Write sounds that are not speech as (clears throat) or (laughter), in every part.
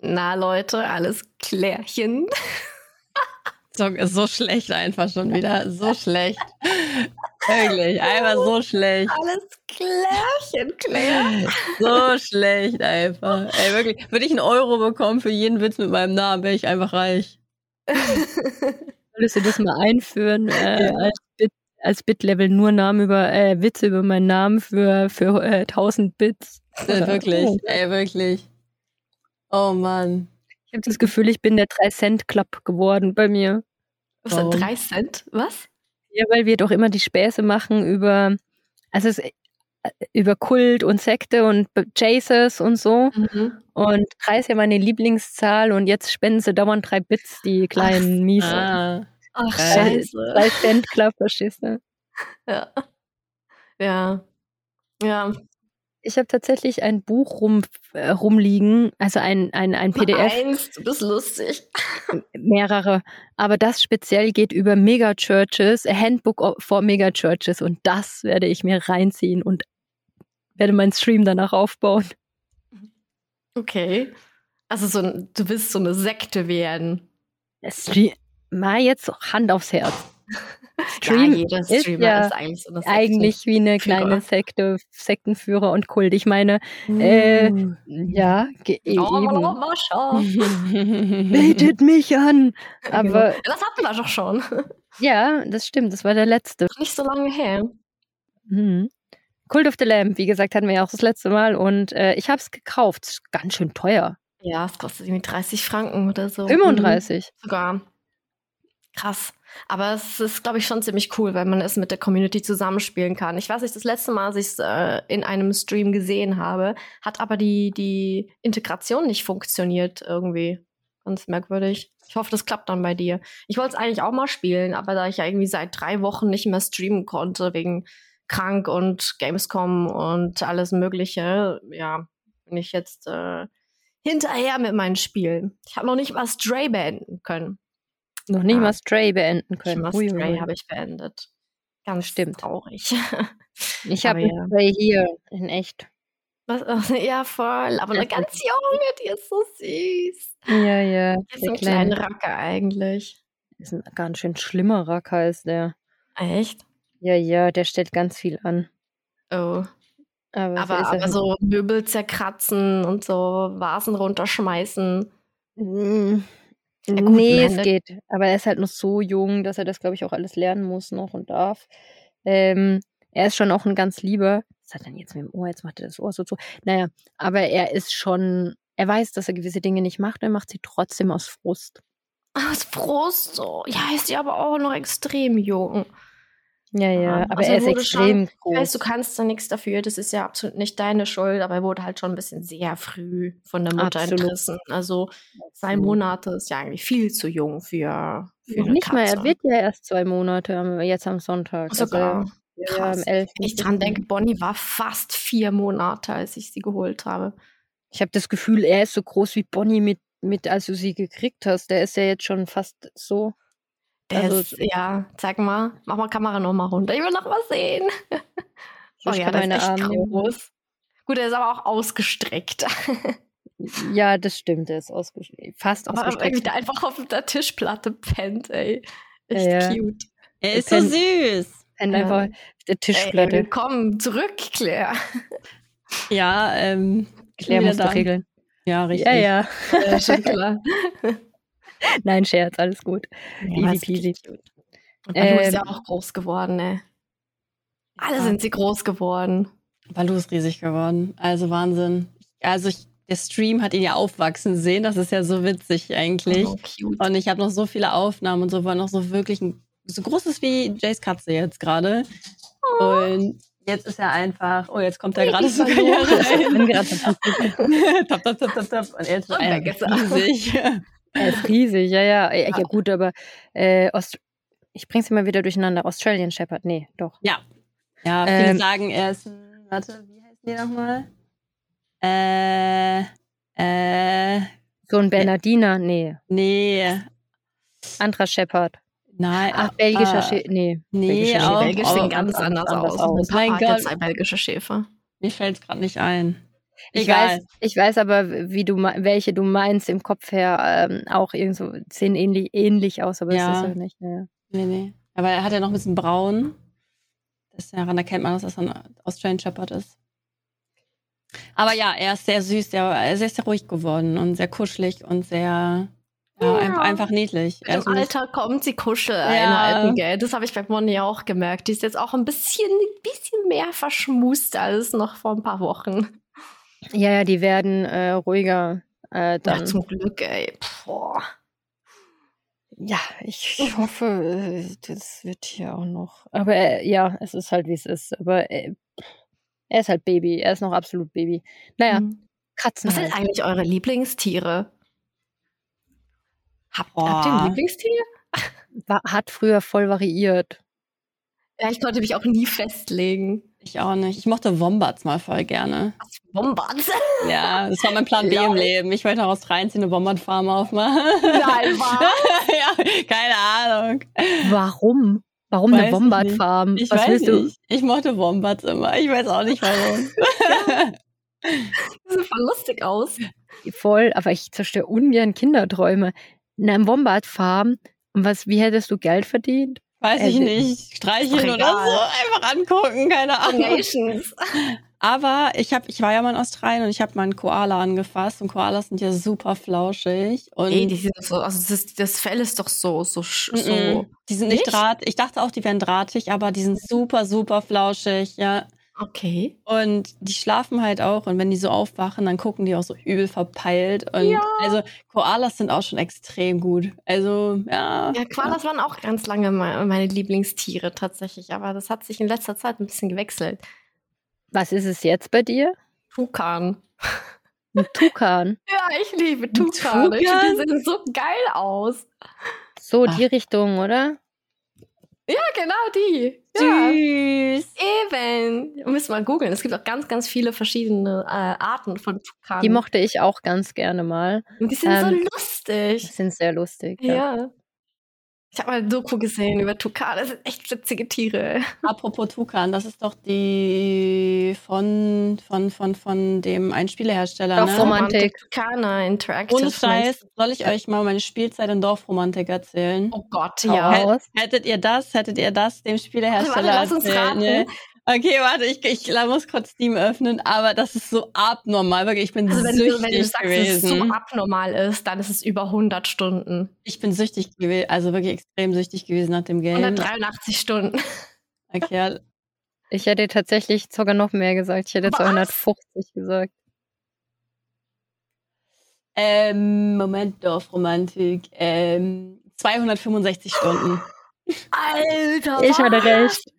Na Leute, alles klärchen. So, ist so schlecht einfach schon wieder. So schlecht. (laughs) Wirklich, einfach so schlecht. Alles klärchen, Claire. So schlecht einfach. Ey, wirklich. Würde ich einen Euro bekommen für jeden Witz mit meinem Namen, wäre ich einfach reich. (laughs) Würdest du das mal einführen äh, als, Bit, als Bit-Level nur Namen über äh, Witze über meinen Namen für, für äh, 1000 Bits? Ja, wirklich, ey, wirklich. Oh Mann. Ich habe das Gefühl, ich bin der 3-Cent-Club geworden bei mir. Was sind drei Cent? Was? Ja, weil wir doch immer die Späße machen über, also es, äh, über Kult und Sekte und Jesus und so. Mhm. Und drei ist ja meine Lieblingszahl und jetzt spenden sie dauernd drei Bits, die kleinen Miese. Ah. Ach, Geil. scheiße. 3 Cent Club, verstehst du? Ja. Ja. Ja. Ich habe tatsächlich ein Buch rum, äh, rumliegen, also ein, ein, ein PDF, Eins, du bist lustig. mehrere. Aber das speziell geht über Megachurches, a Handbook for Megachurches. Und das werde ich mir reinziehen und werde meinen Stream danach aufbauen. Okay. Also so ein, du willst so eine Sekte werden. Stream, mal jetzt Hand aufs Herz. (laughs) (laughs) ja, Stream jeder ist Streamer ja ist eigentlich so eine Sekte. Eigentlich wie eine kleine Sekte, Sektenführer und Kult. Ich meine, äh, ja, ge- e- Oh, eben. Mascha. (laughs) Betet mich an. Genau. Aber Ja, Das hatten wir doch schon. (laughs) ja, das stimmt, das war der letzte. Nicht so lange her. Mhm. Cult of the Lamb, wie gesagt, hatten wir ja auch das letzte Mal und äh, ich habe es gekauft. Ist ganz schön teuer. Ja, es kostet irgendwie 30 Franken oder so. 35. Mhm, sogar. Krass. Aber es ist, glaube ich, schon ziemlich cool, weil man es mit der Community zusammenspielen kann. Ich weiß nicht, das letzte Mal, als ich es äh, in einem Stream gesehen habe, hat aber die, die Integration nicht funktioniert irgendwie. Ganz merkwürdig. Ich hoffe, das klappt dann bei dir. Ich wollte es eigentlich auch mal spielen, aber da ich ja irgendwie seit drei Wochen nicht mehr streamen konnte, wegen krank und Gamescom und alles Mögliche, ja, bin ich jetzt äh, hinterher mit meinen Spielen. Ich habe noch nicht mal Stray beenden können. Noch nicht Ja. mal Stray beenden Nicht können. mal ui, Stray habe ich beendet. Ganz Stimmt. traurig. (laughs) Ich habe ja. Stray hier, in echt. Was, (laughs) ja, voll. Aber eine ganz junge, die ist so süß. Ja, ja. Jetzt Der ein kleine kleiner Racker eigentlich. ist ein ganz schön schlimmer Racker, ist der. Echt? Ja, ja, der stellt ganz viel an. Oh. Aber, so Aber, ist er aber halt. so Möbel zerkratzen und so Vasen runterschmeißen. Mm, Ja, gut, nee, es geht. Aber er ist halt noch so jung, dass er das, glaube ich, auch alles lernen muss noch und darf. Ähm, er ist schon auch ein ganz lieber. Was hat er denn jetzt mit dem Ohr? Jetzt macht er das Ohr so zu. Naja, aber er ist schon, er weiß, dass er gewisse Dinge nicht macht, er macht sie trotzdem aus Frust. Aus Frust so. Ja, ist ja aber auch noch extrem jung. Ja, ja, Ja, aber also er ist extrem weiß, groß. du kannst da nichts dafür. Das ist ja absolut nicht deine Schuld, aber er wurde halt schon ein bisschen sehr früh von der Mutter Absolut. entrissen. Also zwei. Monate ist ja eigentlich viel zu jung für, für Noch nicht mal, Katze. er wird ja erst zwei Monate, jetzt am Sonntag. Sogar. Also, ja, am 11. Wenn ich dran denke, Bonnie war fast vier Monate, als ich sie geholt habe. Ich habe das Gefühl, er ist so groß wie Bonnie mit, mit, als du sie gekriegt hast. Der ist ja jetzt schon fast so. Also- ist, ja, zeig mal, mach mal Kamera noch mal runter. Ich will noch was sehen. (laughs) oh ja, ist meine echt Arme. groß. Gut, er ist aber auch ausgestreckt. (laughs) Ja, das stimmt, er ist ausgeschnitten. Fast Aber irgendwie ausgestreckt. der einfach auf der Tischplatte pennt, ey. Echt Ja, ja. cute. Er ist so pennt- süß. Und Ja. einfach auf der Ey, Tischplatte. willkommen zurück, Claire. Ja, ähm. Claire musste da. regeln. Ja, richtig. Ja, ja. Ja, schon klar. (laughs) (laughs) Nein, Scherz, alles gut. Ja, Easy peasy. cute. Und Balu ist ja Ähm, auch groß geworden, ne? Alle Ja. sind sie groß geworden. Balu ist riesig geworden. Also Wahnsinn. Also ich, der Stream hat ihn ja aufwachsen sehen. Das ist ja so witzig eigentlich. Oh. Und ich habe noch so viele Aufnahmen und so, war noch so wirklich ein, so groß ist wie Jays Katze jetzt gerade. Und jetzt ist er einfach, oh, jetzt kommt er gerade sogar hier (laughs) Ich bin rein. gerade (laughs) tap, tap, tap, tap, tap. Und er ist er. riesig. Er ist riesig, ja, ja. Ja, ja gut, aber äh, Ost ich bring's immer wieder durcheinander. Australian Shepherd, nee, doch. Ja. Ja, viele Ähm, sagen, er ist ein, warte, wie heißt die nochmal? Äh, äh, So ein Bernardiner, nee. nee, Anderer Shepherd. nein. Ach, belgischer äh, Shepherd, nee. Nee, belgischer auch, Belgisch sehen ganz anders, aus. aus. Mein Gott. zwei belgische Schäfer. Mir fällt es gerade nicht ein. Ich Egal. weiß, ich weiß aber, wie du welche du meinst im Kopf her ähm, auch irgendwo sehen ähnlich, ähnlich aus, aber Ja. es ist ja nicht. Ja. Nee, nee. Aber er hat ja noch ein bisschen braun. Das, daran erkennt man, dass er ein Australian Shepherd ist. Aber ja, er ist sehr süß, sehr, er ist sehr ruhig geworden und sehr kuschelig und sehr ja, Ja. Einfach, einfach niedlich. Im bisschen- Alter kommt sie Ja. Kuscheleinheiten, gell? Das habe ich bei Moni auch gemerkt. Die ist jetzt auch ein bisschen, ein bisschen mehr verschmust als noch vor ein paar Wochen. Ja, ja, die werden äh, ruhiger äh, Ja, dann. zum Glück, ey. Boah. Ja, ich hoffe, äh, das wird hier auch noch. Aber äh, ja, es ist halt, wie es ist. Aber äh, er ist halt Baby. Er ist noch absolut Baby. Naja, Mhm. Katzen Was sind halt. eigentlich eure Lieblingstiere? Habt, Boah. habt ihr ein Lieblingstier? Wa- Hat früher voll variiert. Ja, ich konnte mich auch nie (laughs) festlegen. Ich auch nicht. Ich mochte Wombats mal voll gerne. Was Wombats? Ja, das war mein Plan B im. Leben. Ich wollte nach Australien ziehen, eine Wombat-Farm aufmachen. Nein, (laughs) was? ja, keine Ahnung. Warum? Warum Weiß eine ich Wombat-Farm? Ich Was weiß willst du? nicht. Ich mochte Wombats immer. Ich weiß auch nicht warum. Das sieht voll lustig aus. Voll, aber ich zerstöre ungern Kinderträume. In einem Wombat-Farm. Und was, wie hättest du Geld verdient? Weiß Äh, ich nicht. Streicheln ist oder so. Einfach angucken, keine Ahnung. (laughs) Aber ich hab, ich war ja mal in Australien und ich habe mal einen Koala angefasst und Koalas sind ja super flauschig. Und Ey, die sind so, also das, das Fell ist doch so, so, so. Mm-mm. die sind nicht, Nicht? draht. Ich dachte auch, die wären drahtig, aber die sind super, super flauschig, ja. Okay. Und die schlafen halt auch und wenn die so aufwachen, dann gucken die auch so übel verpeilt. Und Ja. also Koalas sind auch schon extrem gut. Also, ja. Ja, Koalas waren auch ganz lange me- meine Lieblingstiere tatsächlich, aber das hat sich in letzter Zeit ein bisschen gewechselt. Was ist es jetzt bei dir? Tukan. Ein Tukan. (laughs) Ja, ich liebe Tukan? finde, die sehen so geil aus. So, Ach. die Richtung, oder? Ja, genau die. Ja, Süß. eben. Wir müssen mal googeln. Es gibt auch ganz, ganz viele verschiedene äh, Arten von Tukanen. Die mochte ich auch ganz gerne mal. Und die sind so ähm, Die lustig. sind sehr lustig. Ja. Ja. Ich habe mal ein Doku gesehen über Tukane. Das sind echt witzige Tiere. Apropos Tukan, das ist doch die von, von, von, von dem Einspielehersteller, Doch, ne? Romantik. Tukana Interactive. Ohne Scheiß, soll ich euch mal meine Spielzeit in Dorfromantik erzählen? Oh Gott, ja. Hättet ihr das, hättet ihr das dem Spielehersteller Warte, lass uns erzählt? raten. Okay, warte, ich, ich muss kurz Steam öffnen, aber das ist so abnormal, wirklich. Ich bin Also wenn süchtig du, wenn du sagst, dass es gewesen. so abnormal ist, dann ist es über 100 Stunden. ich bin süchtig gewesen, also wirklich extrem süchtig gewesen nach dem Game. 183 Stunden. Okay. (laughs) Ich hätte tatsächlich sogar noch mehr gesagt. Ich hätte Was? 250 gesagt. ähm, Moment, Dorfromantik. Ähm, 265 Stunden. (gasps) Alter, Ich hatte recht.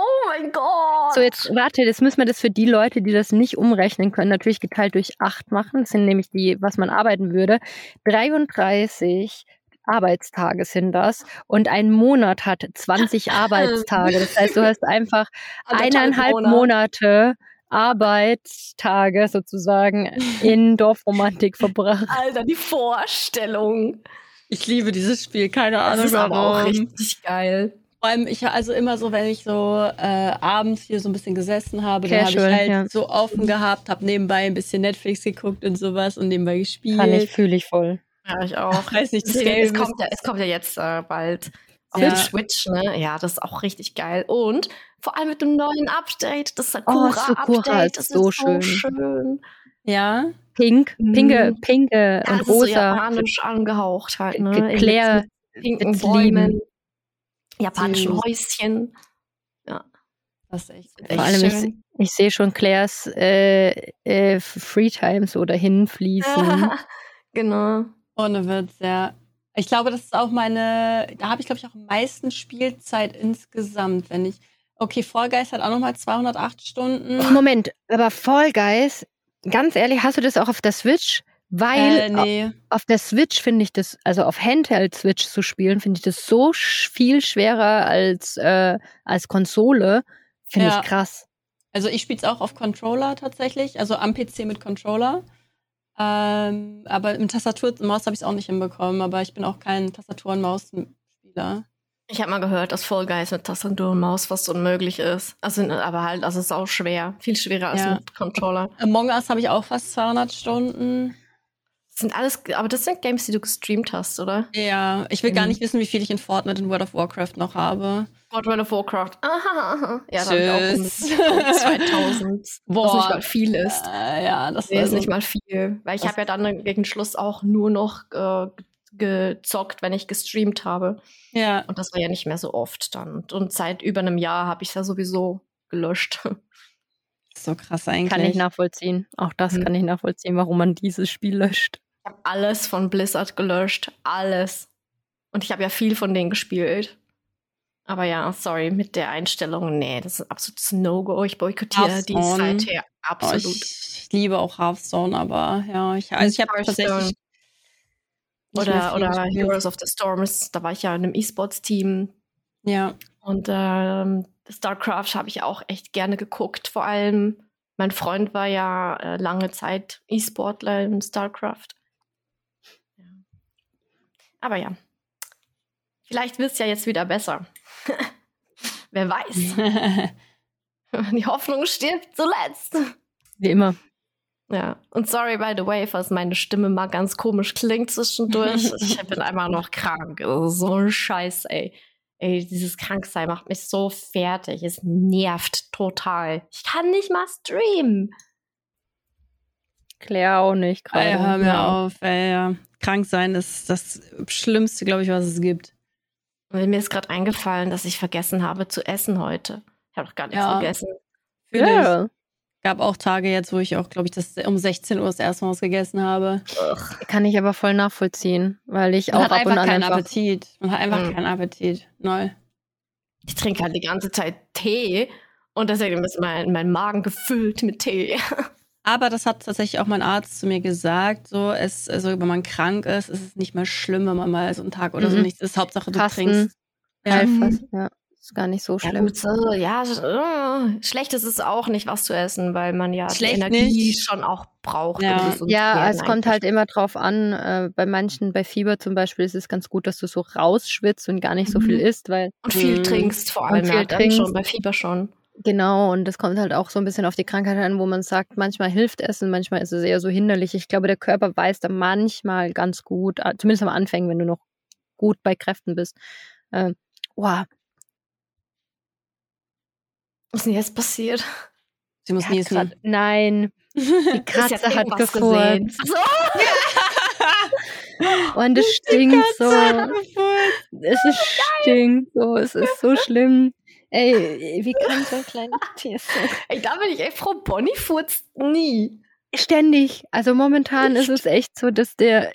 Oh mein Gott. So, jetzt warte, jetzt müssen wir das für die Leute, die das nicht umrechnen können, natürlich geteilt durch 8 machen. Das sind nämlich die, was man arbeiten würde. 33 Arbeitstage sind das. Und ein Monat hat 20 (laughs) Arbeitstage. Das heißt, du hast einfach eineinhalb Monat. Monate Arbeitstage sozusagen in (laughs) Dorfromantik verbracht. Alter, die Vorstellung. Ich liebe dieses Spiel, keine Das Ahnung ist aber auch warum. richtig geil. Vor allem, ich also immer so, wenn ich so äh, abends hier so ein bisschen gesessen habe, dann habe ich Casual, halt ja. so offen gehabt, habe nebenbei ein bisschen Netflix geguckt und sowas und nebenbei gespielt. Kann ich, fühle ich voll. Ja, ich auch. Ich weiß nicht, das Es, kommt ja, es kommt ja jetzt äh, bald auf Ja. die Switch, ne? Ja, das ist auch richtig geil. Und vor allem mit dem neuen Update, das Oh, Sakura-Update, Sakura ist das ist so schön. schön. Ja, Pink, pinke, Mhm. pinke Ja, und das ist so rosa. japanisch angehaucht halt, ne? Claire Mit Bäumen. Japanischen Süß. Häuschen. das ist echt. Echt Vor allem, ich, schön. ich sehe schon Claires äh, äh, Freetime so dahin fließen. (laughs) genau. Ohne Witz, ja. Ich glaube, das ist auch meine, da habe ich, glaube ich, auch am meisten Spielzeit insgesamt, wenn ich. Okay, Fall Guys hat auch nochmal 208 Stunden. Moment, aber Fall Guys, ganz ehrlich, hast du das auch auf der Switch? Weil Äh, nee. auf der Switch finde ich das, also auf Handheld-Switch zu spielen, finde ich das so sch viel schwerer als, äh, als Konsole. Finde Ja. ich krass. Also ich spiele es auch auf Controller tatsächlich, also am PC mit Controller. Ähm, aber im Tastatur und Maus habe ich es auch nicht hinbekommen, aber ich bin auch kein Tastatur- und Maus-Spieler. Ich habe mal gehört, dass Fall Guys mit Tastatur und Maus fast unmöglich ist. Also, aber halt, also es ist auch schwer. Viel schwerer als Ja. mit Controller. Among Us habe ich auch fast 200 Stunden. Sind alles, aber das sind Games, die du gestreamt hast, oder? Ja, ich will gar Mhm. nicht wissen, wie viel ich in Fortnite und World of Warcraft noch habe. World of Warcraft. Aha, (laughs) aha. Ja, da habe ich auch Tschüss. ungefähr 2000. Was Boah. nicht mal viel ist. Äh, ja, das Nee, ist so- nicht mal viel. Weil ich habe ja dann gegen Schluss auch nur noch äh, gezockt, wenn ich gestreamt habe. Ja, Und das war ja nicht mehr so oft dann. Und seit über einem Jahr habe ich es ja sowieso gelöscht. so krass eigentlich. Kann ich nachvollziehen. Auch das Mhm. kann ich nachvollziehen, warum man dieses Spiel löscht. Habe alles von Blizzard gelöscht. Alles. Und ich habe ja viel von denen gespielt. Aber ja, sorry, mit der Einstellung, nee, das ist ein absolutes No-Go. Ich boykottiere die Hearthstone. seither Oh, absolut. ich liebe auch Hearthstone, aber ja, ich, also ich habe tatsächlich. oder oder. Heroes of the Storms, da war ich ja in einem E-Sports-Team. Ja, Und ähm, StarCraft habe ich auch echt gerne geguckt. Vor allem, mein Freund war ja äh, lange Zeit E-Sportler in StarCraft. Aber ja, vielleicht wird es ja jetzt wieder besser. (laughs) Wer weiß. (laughs) Die Hoffnung stirbt zuletzt. Wie immer. Ja, und sorry, by the way, falls meine Stimme mal ganz komisch klingt zwischendurch. (laughs) ich bin einfach noch krank. Also so ein Scheiß, ey. Ey, dieses Kranksein macht mich so fertig. Es nervt total. Ich kann nicht mal streamen. Claire auch nicht gerade. Ey, hör mir Ja. auf, ey. ja. Krank sein ist das Schlimmste, glaube ich, was es gibt. Und mir ist gerade eingefallen, dass ich vergessen habe zu essen heute. Ich habe doch gar nichts Ja. gegessen. Fühl ich. Ja, Gab auch Tage jetzt, wo ich auch, glaube ich, das um 16 Uhr das erste Mal was gegessen habe. kann ich aber voll nachvollziehen, weil ich Man auch hat ab und einfach an keinen einfach Appetit. Man hat einfach Mhm. keinen Appetit. Null. Ich trinke halt die ganze Zeit Tee und deswegen ist mein, mein Magen gefüllt mit Tee. (laughs) Aber das hat tatsächlich auch mein Arzt zu mir gesagt. So, es, also, wenn man krank ist, ist es nicht mehr schlimm, wenn man mal so einen Tag oder so Mhm. nichts ist. Hauptsache, du Fasten, trinkst. Ja. Heilfast. Ja, ist gar nicht so Ja, schlimm. gut, so, ja, äh, schlecht ist es auch nicht, was zu essen, weil man ja Schlecht die Energie nicht. schon auch braucht. Ja. Ja, es kommt halt immer drauf an. Äh, bei manchen, bei Fieber zum Beispiel, ist es ganz gut, dass du so rausschwitzt und gar nicht so Mhm. viel isst, weil Und viel Mhm. trinkst vor Und allem, viel ja, dann trinkst. schon, bei Fieber schon. Genau, und es kommt halt auch so ein bisschen auf die Krankheit an, wo man sagt, manchmal hilft Essen, manchmal ist es eher so hinderlich. Ich glaube, der Körper weiß da manchmal ganz gut, zumindest am Anfang, wenn du noch gut bei Kräften bist. Äh, wow, Was ist denn jetzt passiert? Sie muss niesen. grad, nein, (laughs) die Katze hat gefurzt. so, Und es stinkt so. Es ist stinkt so. Es ist so schlimm. Ey, wie kann so ein kleines (laughs) Tier so? ey, da bin ich echt froh. Bonnie furzt nie. Ständig. Also momentan ist es echt so, dass der,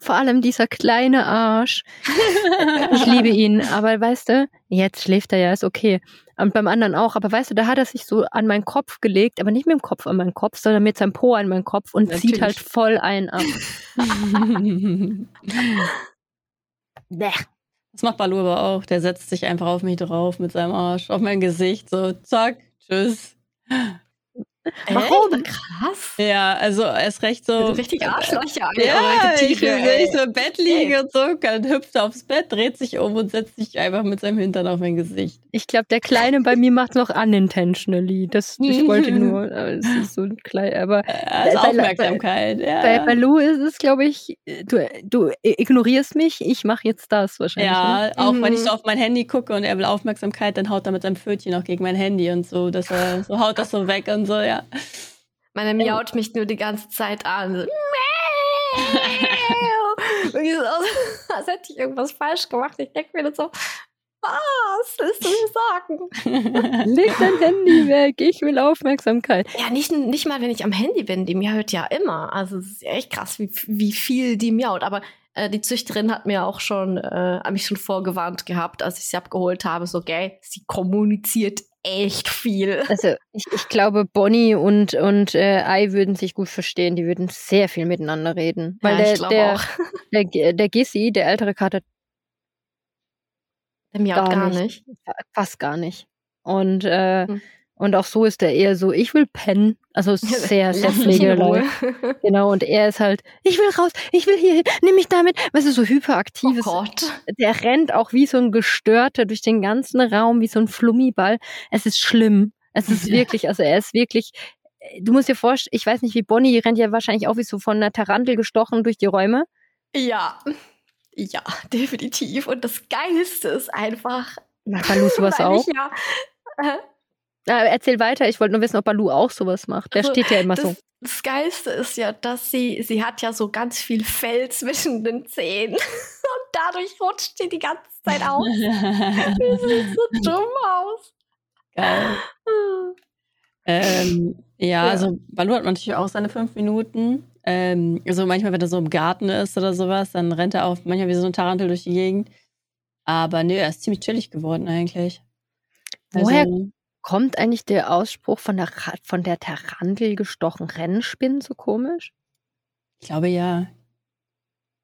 vor allem dieser kleine Arsch, (laughs) ich liebe ihn, aber weißt du, jetzt schläft er ja, ist okay. Und beim anderen auch, aber weißt du, da hat er sich so an meinen Kopf gelegt, aber nicht mit dem Kopf an meinen Kopf, sondern mit seinem Po an meinen Kopf und zieht Natürlich. halt voll einen ab. (laughs) Bäh. Das macht Balu aber auch. Der setzt sich einfach auf mich drauf mit seinem Arsch, auf mein Gesicht, so zack, tschüss. Warum? Echt? Krass. Ja, also erst recht so. Richtig Arschlöcher. alle, Ja, ich sehe so im Bett liege und so, dann hüpft er aufs Bett, dreht sich um und setzt sich einfach mit seinem Hintern auf mein Gesicht. Ich glaube, der Kleine bei mir macht noch unintentionally. Das, ich wollte (laughs) nur, äh, es ist so klein, aber Äh, Also Bei- bei- Aufmerksamkeit, bei, ja. bei Lou ist es, glaube ich, du, du ignorierst mich, ich mache jetzt das wahrscheinlich. ne? Ja, auch wenn ich Mhm. so auf mein Handy gucke und er will Aufmerksamkeit, dann haut er mit seinem Pfötchen auch gegen mein Handy und so, dass er so haut das so weg und so, ja. Meine miaut mich nur die ganze Zeit an. So. Irgendwie so, (laughs) als hätte ich irgendwas falsch gemacht. Ich denke mir dann so, was willst du mir sagen? (laughs) Leg dein Handy weg, ich will Aufmerksamkeit. Ja, nicht, nicht mal, wenn ich am Handy bin. Die miaut ja immer. Also es ist echt krass, wie, wie viel die miaut. Aber äh, die Züchterin hat mir auch schon, äh, mich schon vorgewarnt gehabt, als ich sie abgeholt habe. So, gell, sie kommuniziert echt viel. Also ich, ich glaube, Bonnie und, und äh, Ai würden sich gut verstehen, die würden sehr viel miteinander reden. Weil ja, der, der, auch. (laughs) der, der Gissi, der ältere Kater, Der miaut gar gar nicht. nicht. fast gar nicht. Und, äh, Hm. Und auch so ist er eher so, ich will pennen. Also (laughs) sehr, sehr pflegeleicht. Genau, und er ist halt, ich will raus, ich will hier hin, nimm mich damit. Weißt du, so Oh hyperaktives. Gott. der rennt auch wie so ein Gestörter durch den ganzen Raum, wie so ein Flummiball. Es ist schlimm. Es ist wirklich, also er ist wirklich, du musst dir vorstellen, ich weiß nicht, wie Bonnie, die rennt ja wahrscheinlich auch wie so von einer Tarantel gestochen durch die Räume. Ja. Ja, definitiv. Und das Geilste ist einfach. Macht Balu sowas (laughs) auch? Ja, Na, erzähl weiter, ich wollte nur wissen, ob Balu auch sowas macht. Der Also, steht ja immer so. das, das Geilste ist ja, dass sie, sie hat ja so ganz viel Fell zwischen den Zähnen. (laughs) Und dadurch rutscht sie die ganze Zeit aus. (laughs) Das sieht so dumm aus. Geil. Ähm, ja, Ja. also Balu hat natürlich auch seine fünf Minuten. Ähm, also manchmal, wenn er so im Garten ist oder sowas, dann rennt er auch manchmal wie so ein Tarantel durch die Gegend. Aber nö, er ist ziemlich chillig geworden eigentlich. Woher Also, kommt eigentlich der Ausspruch von der, von der Tarantel gestochen Rennspinnen so komisch ich glaube ja.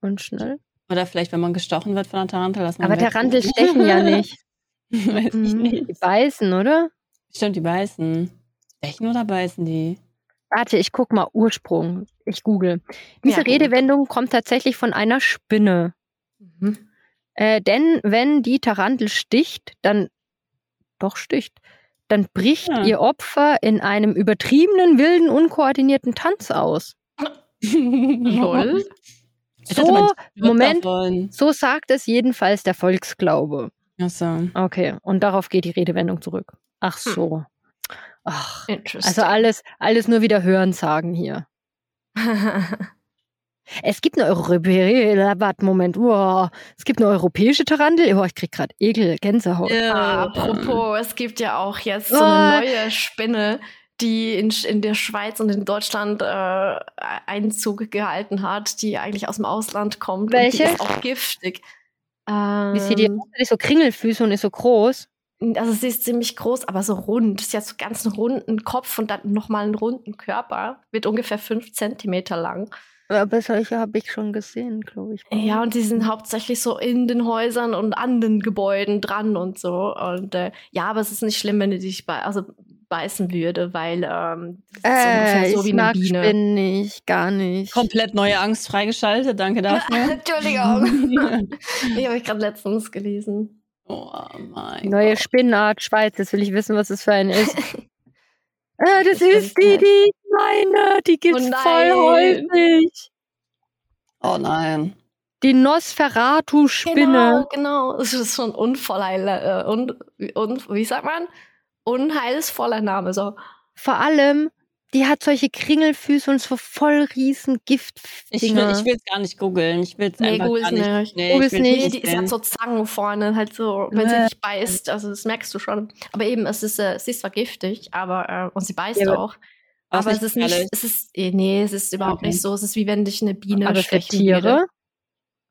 und schnell? Oder vielleicht, wenn man gestochen wird von einer Tarantel, dass man Aber Tarantel stechen ja nicht. (laughs) Weiß ich Mhm. nicht. Die beißen, oder? Stimmt, die beißen. Stechen oder beißen die? Warte, ich guck mal Ursprung. Ich google. Diese Ja. Redewendung kommt tatsächlich von einer Spinne. Mhm. Äh, denn wenn die Tarantel sticht, dann doch sticht, dann bricht Ja. ihr Opfer in einem übertriebenen, wilden, unkoordinierten Tanz aus. (laughs) Lol. So, Moment, davon. so sagt es jedenfalls der Volksglaube. Ach so. Okay, und darauf geht die Redewendung zurück. Ach so. Ach, Interesting. also alles, alles nur wieder Hörensagen hier. (laughs) Es gibt eine europäische, warte, Moment, wow. es gibt eine europäische Tarantel. Oh, ich krieg gerade Ekel, Gänsehaut. Ah, Äh, apropos, es gibt ja auch jetzt so Oh. eine neue Spinne, die in, in der Schweiz und in Deutschland äh, Einzug gehalten hat, die eigentlich aus dem Ausland kommt. Welche? Und die ist auch giftig. Wie sieht die Ähm, aus? Die ist so Kringelfüße und ist so groß. also sie ist ziemlich groß, aber so rund. Sie hat so ganz einen runden Kopf und dann nochmal einen runden Körper. Wird ungefähr fünf Zentimeter lang. Aber solche habe ich schon gesehen, glaube ich. Ja, und die sind hauptsächlich so in den Häusern und an den Gebäuden dran und so. Und äh, ja, aber es ist nicht schlimm, wenn die dich bei, also beißen würde, weil ähm, Äh, ungefähr so ich wie eine mag Biene. Spinnen nicht, gar nicht. Komplett neue Angst freigeschaltet, danke dafür. (laughs) Entschuldigung. (laughs) ich habe ich gerade letztens gelesen. oh mein Neue Gott. Spinnenart Schweiz, jetzt will ich wissen, was das für eine ist. (laughs) äh, das Ich ist die, die ich meine. Die gibt's Oh voll nein. häufig. Oh nein. Die Nosferatu-Spinne. Genau, genau. Das ist schon unvoller, äh, un, un, wie sagt man? Unheilsvoller Name. So. Vor allem, die hat solche Kringelfüße und so voll riesen Ich will Giftdinger. es gar nicht googeln. Ich will es Nee, einfach gar nicht. nicht. Nee, Googel's nicht. Nee, die ist hat so Zangen vorne, halt so, wenn sie dich beißt. Also das merkst du schon. Aber eben, es ist, äh, sie ist zwar giftig, aber äh, und sie beißt Ja, auch. Aber es ist nicht, es ist, eh, nee, es ist überhaupt Okay. nicht so. Es ist wie wenn dich eine Biene Aber für stechen würde. Tiere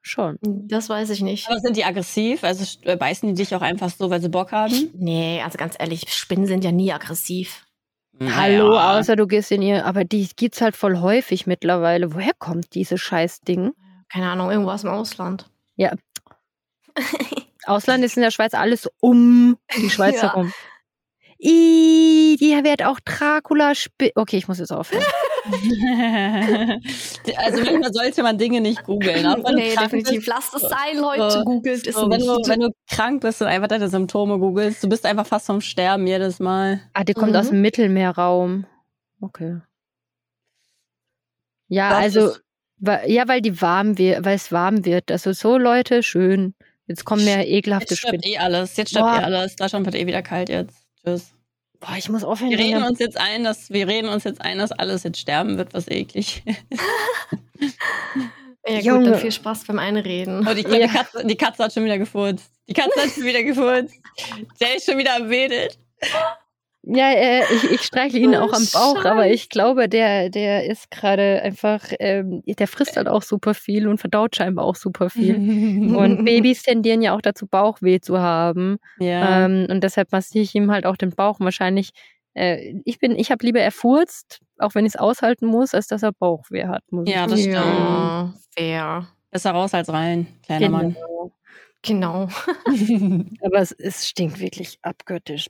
schon. Das weiß ich nicht. Aber sind die aggressiv? Also äh, beißen die dich auch einfach so, weil sie Bock haben? Nee, also ganz ehrlich, Spinnen sind ja nie aggressiv. Hallo, Naja. außer du gehst in ihr, aber die gibt's halt voll häufig mittlerweile. Woher kommt diese Scheißding? Keine Ahnung, irgendwo aus dem Ausland. (laughs) Ausland ist in der Schweiz alles um die Schweiz Ja. herum. Ih, die wird auch Dracula spi Okay, ich muss jetzt aufhören. (laughs) (laughs) also manchmal sollte man Dinge nicht googeln. Nee, definitiv. bist. Lasst es sein, Leute. So. Googelt es So, wenn, nicht. du, wenn du krank bist und einfach deine Symptome googelst, du bist einfach fast vom Sterben jedes Mal. Ah, die kommt Mhm. aus dem Mittelmeerraum. Okay. Ja, Das also, wa- ja, weil die warm wird, weil es warm wird. Also so Leute, schön. Jetzt kommen mehr ekelhafte Jetzt stirbt Spinnen. eh alles. Jetzt stirbt Boah. eh alles. Deutschland wird eh wieder kalt jetzt. Tschüss. Boah, ich muss aufhören. Wir reden uns jetzt ein, dass wir reden uns jetzt ein, dass alles jetzt sterben wird, was eklig. (laughs) ja, gut, Junge. dann viel Spaß beim Einreden. Oh, die, Ja. die, Katze, die Katze hat schon wieder gefurzt. Die Katze hat schon wieder gefurzt. (laughs) Der ist schon wieder am Wedeln. Ja, äh, ich, ich streichle ihn Oh, auch am Bauch, aber Scheiße. ich glaube, der, der ist gerade einfach, ähm, der frisst halt auch super viel und verdaut scheinbar auch super viel. (laughs) Und Babys tendieren ja auch dazu, Bauchweh zu haben. ja. Ähm, und deshalb massiere ich ihm halt auch den Bauch. Wahrscheinlich, äh, ich bin, ich habe lieber er furzt, auch wenn ich es aushalten muss, als dass er Bauchweh hat. Muss Ja, ich das zugeben. ja, fair. Besser raus als rein, kleiner Mann. Genau. (laughs) (laughs) Aber es, es stinkt wirklich abgöttisch.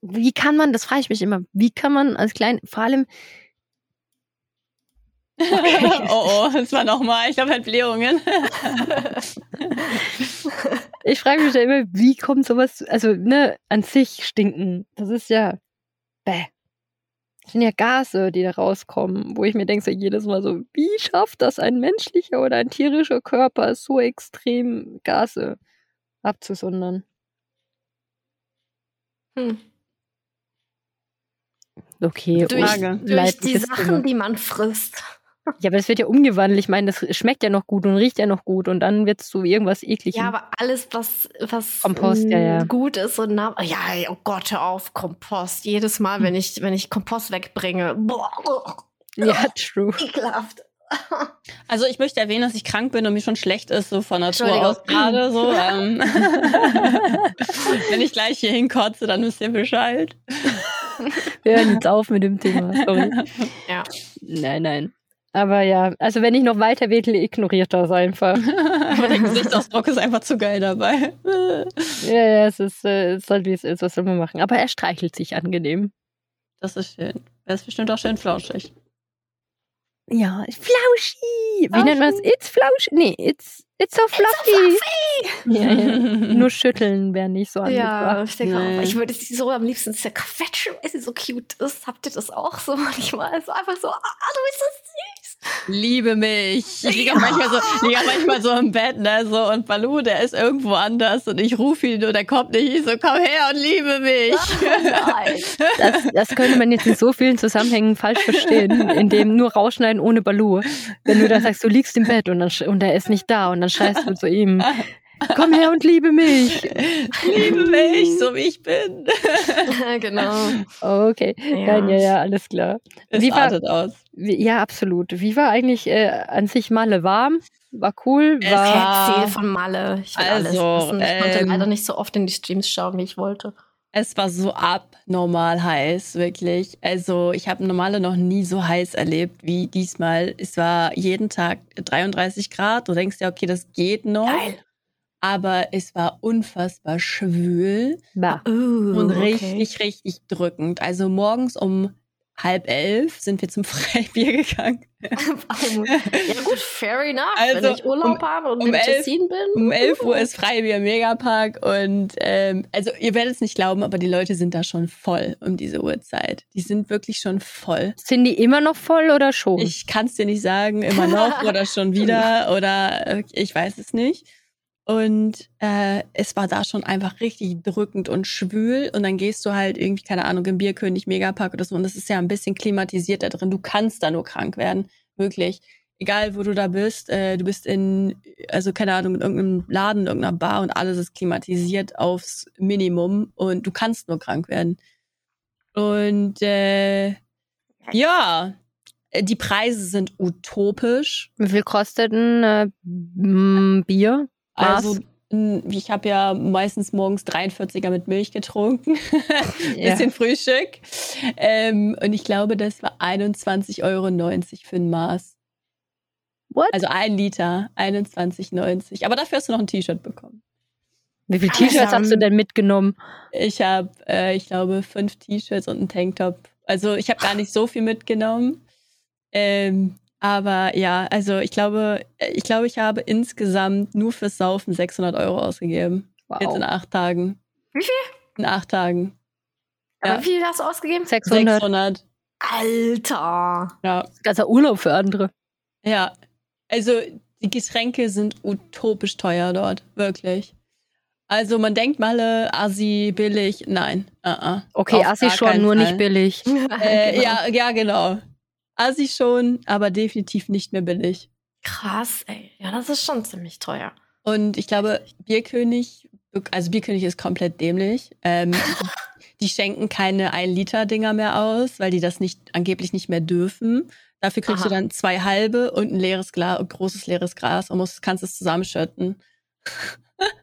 Wie kann man, das frage ich mich immer, wie kann man als klein, vor allem, (laughs) oh, oh, das war nochmal, ich glaube, Entblähungen. (laughs) ich frage mich ja immer, wie kommt sowas, also, ne, an sich stinken. Das ist ja, bäh. Das sind ja Gase, die da rauskommen, wo ich mir denke, so jedes Mal so, wie schafft das ein menschlicher oder ein tierischer Körper, so extrem Gase abzusondern? Hm. Okay, Durch, Frage. durch die Sachen, die man frisst. Ja, aber das wird ja umgewandelt. Ich meine, das schmeckt ja noch gut und riecht ja noch gut und dann wird es so irgendwas eklig. Ja, aber alles, was, was Kompost, ja, ja. gut ist und na, ja, oh Gott, hör auf, Kompost. Jedes Mal, wenn ich, wenn ich Kompost wegbringe, boah, (laughs) ja, true. ekelhaft. (laughs) Also ich möchte erwähnen, dass ich krank bin und mir schon schlecht ist, so von Natur aus gerade so. (laughs) Ähm, wenn ich gleich hier hinkotze, dann wisst ihr Bescheid. (laughs) Wir hören jetzt auf mit dem Thema. Sorry. Ja. Nein, nein. Aber ja, also wenn ich noch weiter wedle, ignoriert das einfach. Aber der Gesichtsausdruck ist einfach zu geil dabei. ja, ja, es ist, äh, es ist halt wie es ist, was soll man machen. Aber er streichelt sich angenehm. Das ist schön. Er ist bestimmt auch schön flauschig. Ja, flauschi. Wie nennt man es? It's flausch. Nee, it's, it's so fluffy. Ja, ja. (laughs) Nur schütteln wäre nicht so Ja, angebracht. ich denke Nee. auch, ich würde sie so am liebsten zerquetschen, weil sie so cute ist. Habt ihr das auch so (laughs) manchmal? So einfach so, ah, du bist so süß. Liebe mich. Ich liege auch manchmal so, auch manchmal so im Bett, ne, so, und Balu, der ist irgendwo anders und ich rufe ihn und er kommt nicht. Ich so, komm her und liebe mich. Nein. Das, das könnte man jetzt in so vielen Zusammenhängen falsch verstehen, indem nur rausschneiden ohne Balu. Wenn du da sagst, du liegst im Bett und, dann, und er ist nicht da und dann schreist du zu ihm, komm her und liebe mich. liebe mich, so wie ich bin. (laughs) genau. Okay, Ja. Nein, ja, ja, alles klar. Es Wie war- aus. Ja, absolut. Wie war eigentlich äh, an sich Malle warm? War cool? Es War, war- Erzähl von Malle. Ich will Also, alles wissen. Ich konnte ähm, leider nicht so oft in die Streams schauen, wie ich wollte. Es war so abnormal heiß, wirklich. Also ich habe normale noch nie so heiß erlebt wie diesmal. Es war jeden Tag 33 Grad. Du denkst ja, okay, das geht noch. Geil. Aber es war unfassbar schwül bah. Uh, und okay. richtig, richtig drückend. Also morgens um halb elf sind wir zum (laughs) Freibier gegangen. ja gut, fair enough. Also, Wenn ich Urlaub um- habe und um elf- Tessin bin. Um 11 Uhr ist Freibier Megapark und ähm, also ihr werdet es nicht glauben, aber die Leute sind da schon voll um diese Uhrzeit. Die sind wirklich schon voll. Sind die immer noch voll oder schon? Ich kann es dir nicht sagen, immer noch (laughs) oder schon wieder oder äh, ich weiß es nicht. Und äh, es war da schon einfach richtig drückend und schwül. Und dann gehst du halt irgendwie, keine Ahnung, im Bierkönig Megapark oder so. Und es ist ja ein bisschen klimatisiert da drin. Du kannst da nur krank werden. Wirklich. Egal, wo du da bist. Äh, du bist in, also keine Ahnung, in irgendeinem Laden, in irgendeiner Bar und alles ist klimatisiert aufs Minimum. Und du kannst nur krank werden. Und äh, ja, die Preise sind utopisch. Wie viel kostet ein äh, Bier? Also ich habe ja meistens morgens 43er mit Milch getrunken. (laughs) Ja. Bisschen Frühstück. Ähm, und ich glaube, das war 21,90 Euro für ein Maß. What? Also ein Liter, 21,90. Aber dafür hast du noch ein T-Shirt bekommen. Wie viele T-Shirts hast du denn mitgenommen? Ich habe, äh, ich glaube, fünf T-Shirts und einen Tanktop. Also ich habe gar nicht so viel mitgenommen. Ähm, aber ja, also ich glaube, äh, ich glaube, ich habe insgesamt nur fürs Saufen 600 Euro ausgegeben. Jetzt in Wow. acht Tagen. Wie viel? In acht Tagen. Aber Ja. Wie viel hast du ausgegeben? 600. 600. Alter. Ja. Ganzer Urlaub für andere. Ja. Also die Getränke sind utopisch teuer dort. Wirklich. Also man denkt Malle, Assi, billig. Nein. Uh -uh. Okay, Auf Assi gar schon, nur Fall. nicht billig. (laughs) (laughs) Äh, Genau. ja, ja, genau. Assi schon, aber definitiv nicht mehr billig. Krass, ey. Ja, das ist schon ziemlich teuer. Und ich glaube, Bierkönig, also Bierkönig ist komplett dämlich. Ähm, (laughs) die schenken keine 1-Liter-Dinger mehr aus, weil die das nicht angeblich nicht mehr dürfen. Dafür kriegst Aha. du dann zwei halbe und ein leeres Glas, ein großes leeres Glas und musst, kannst es zusammenschütten.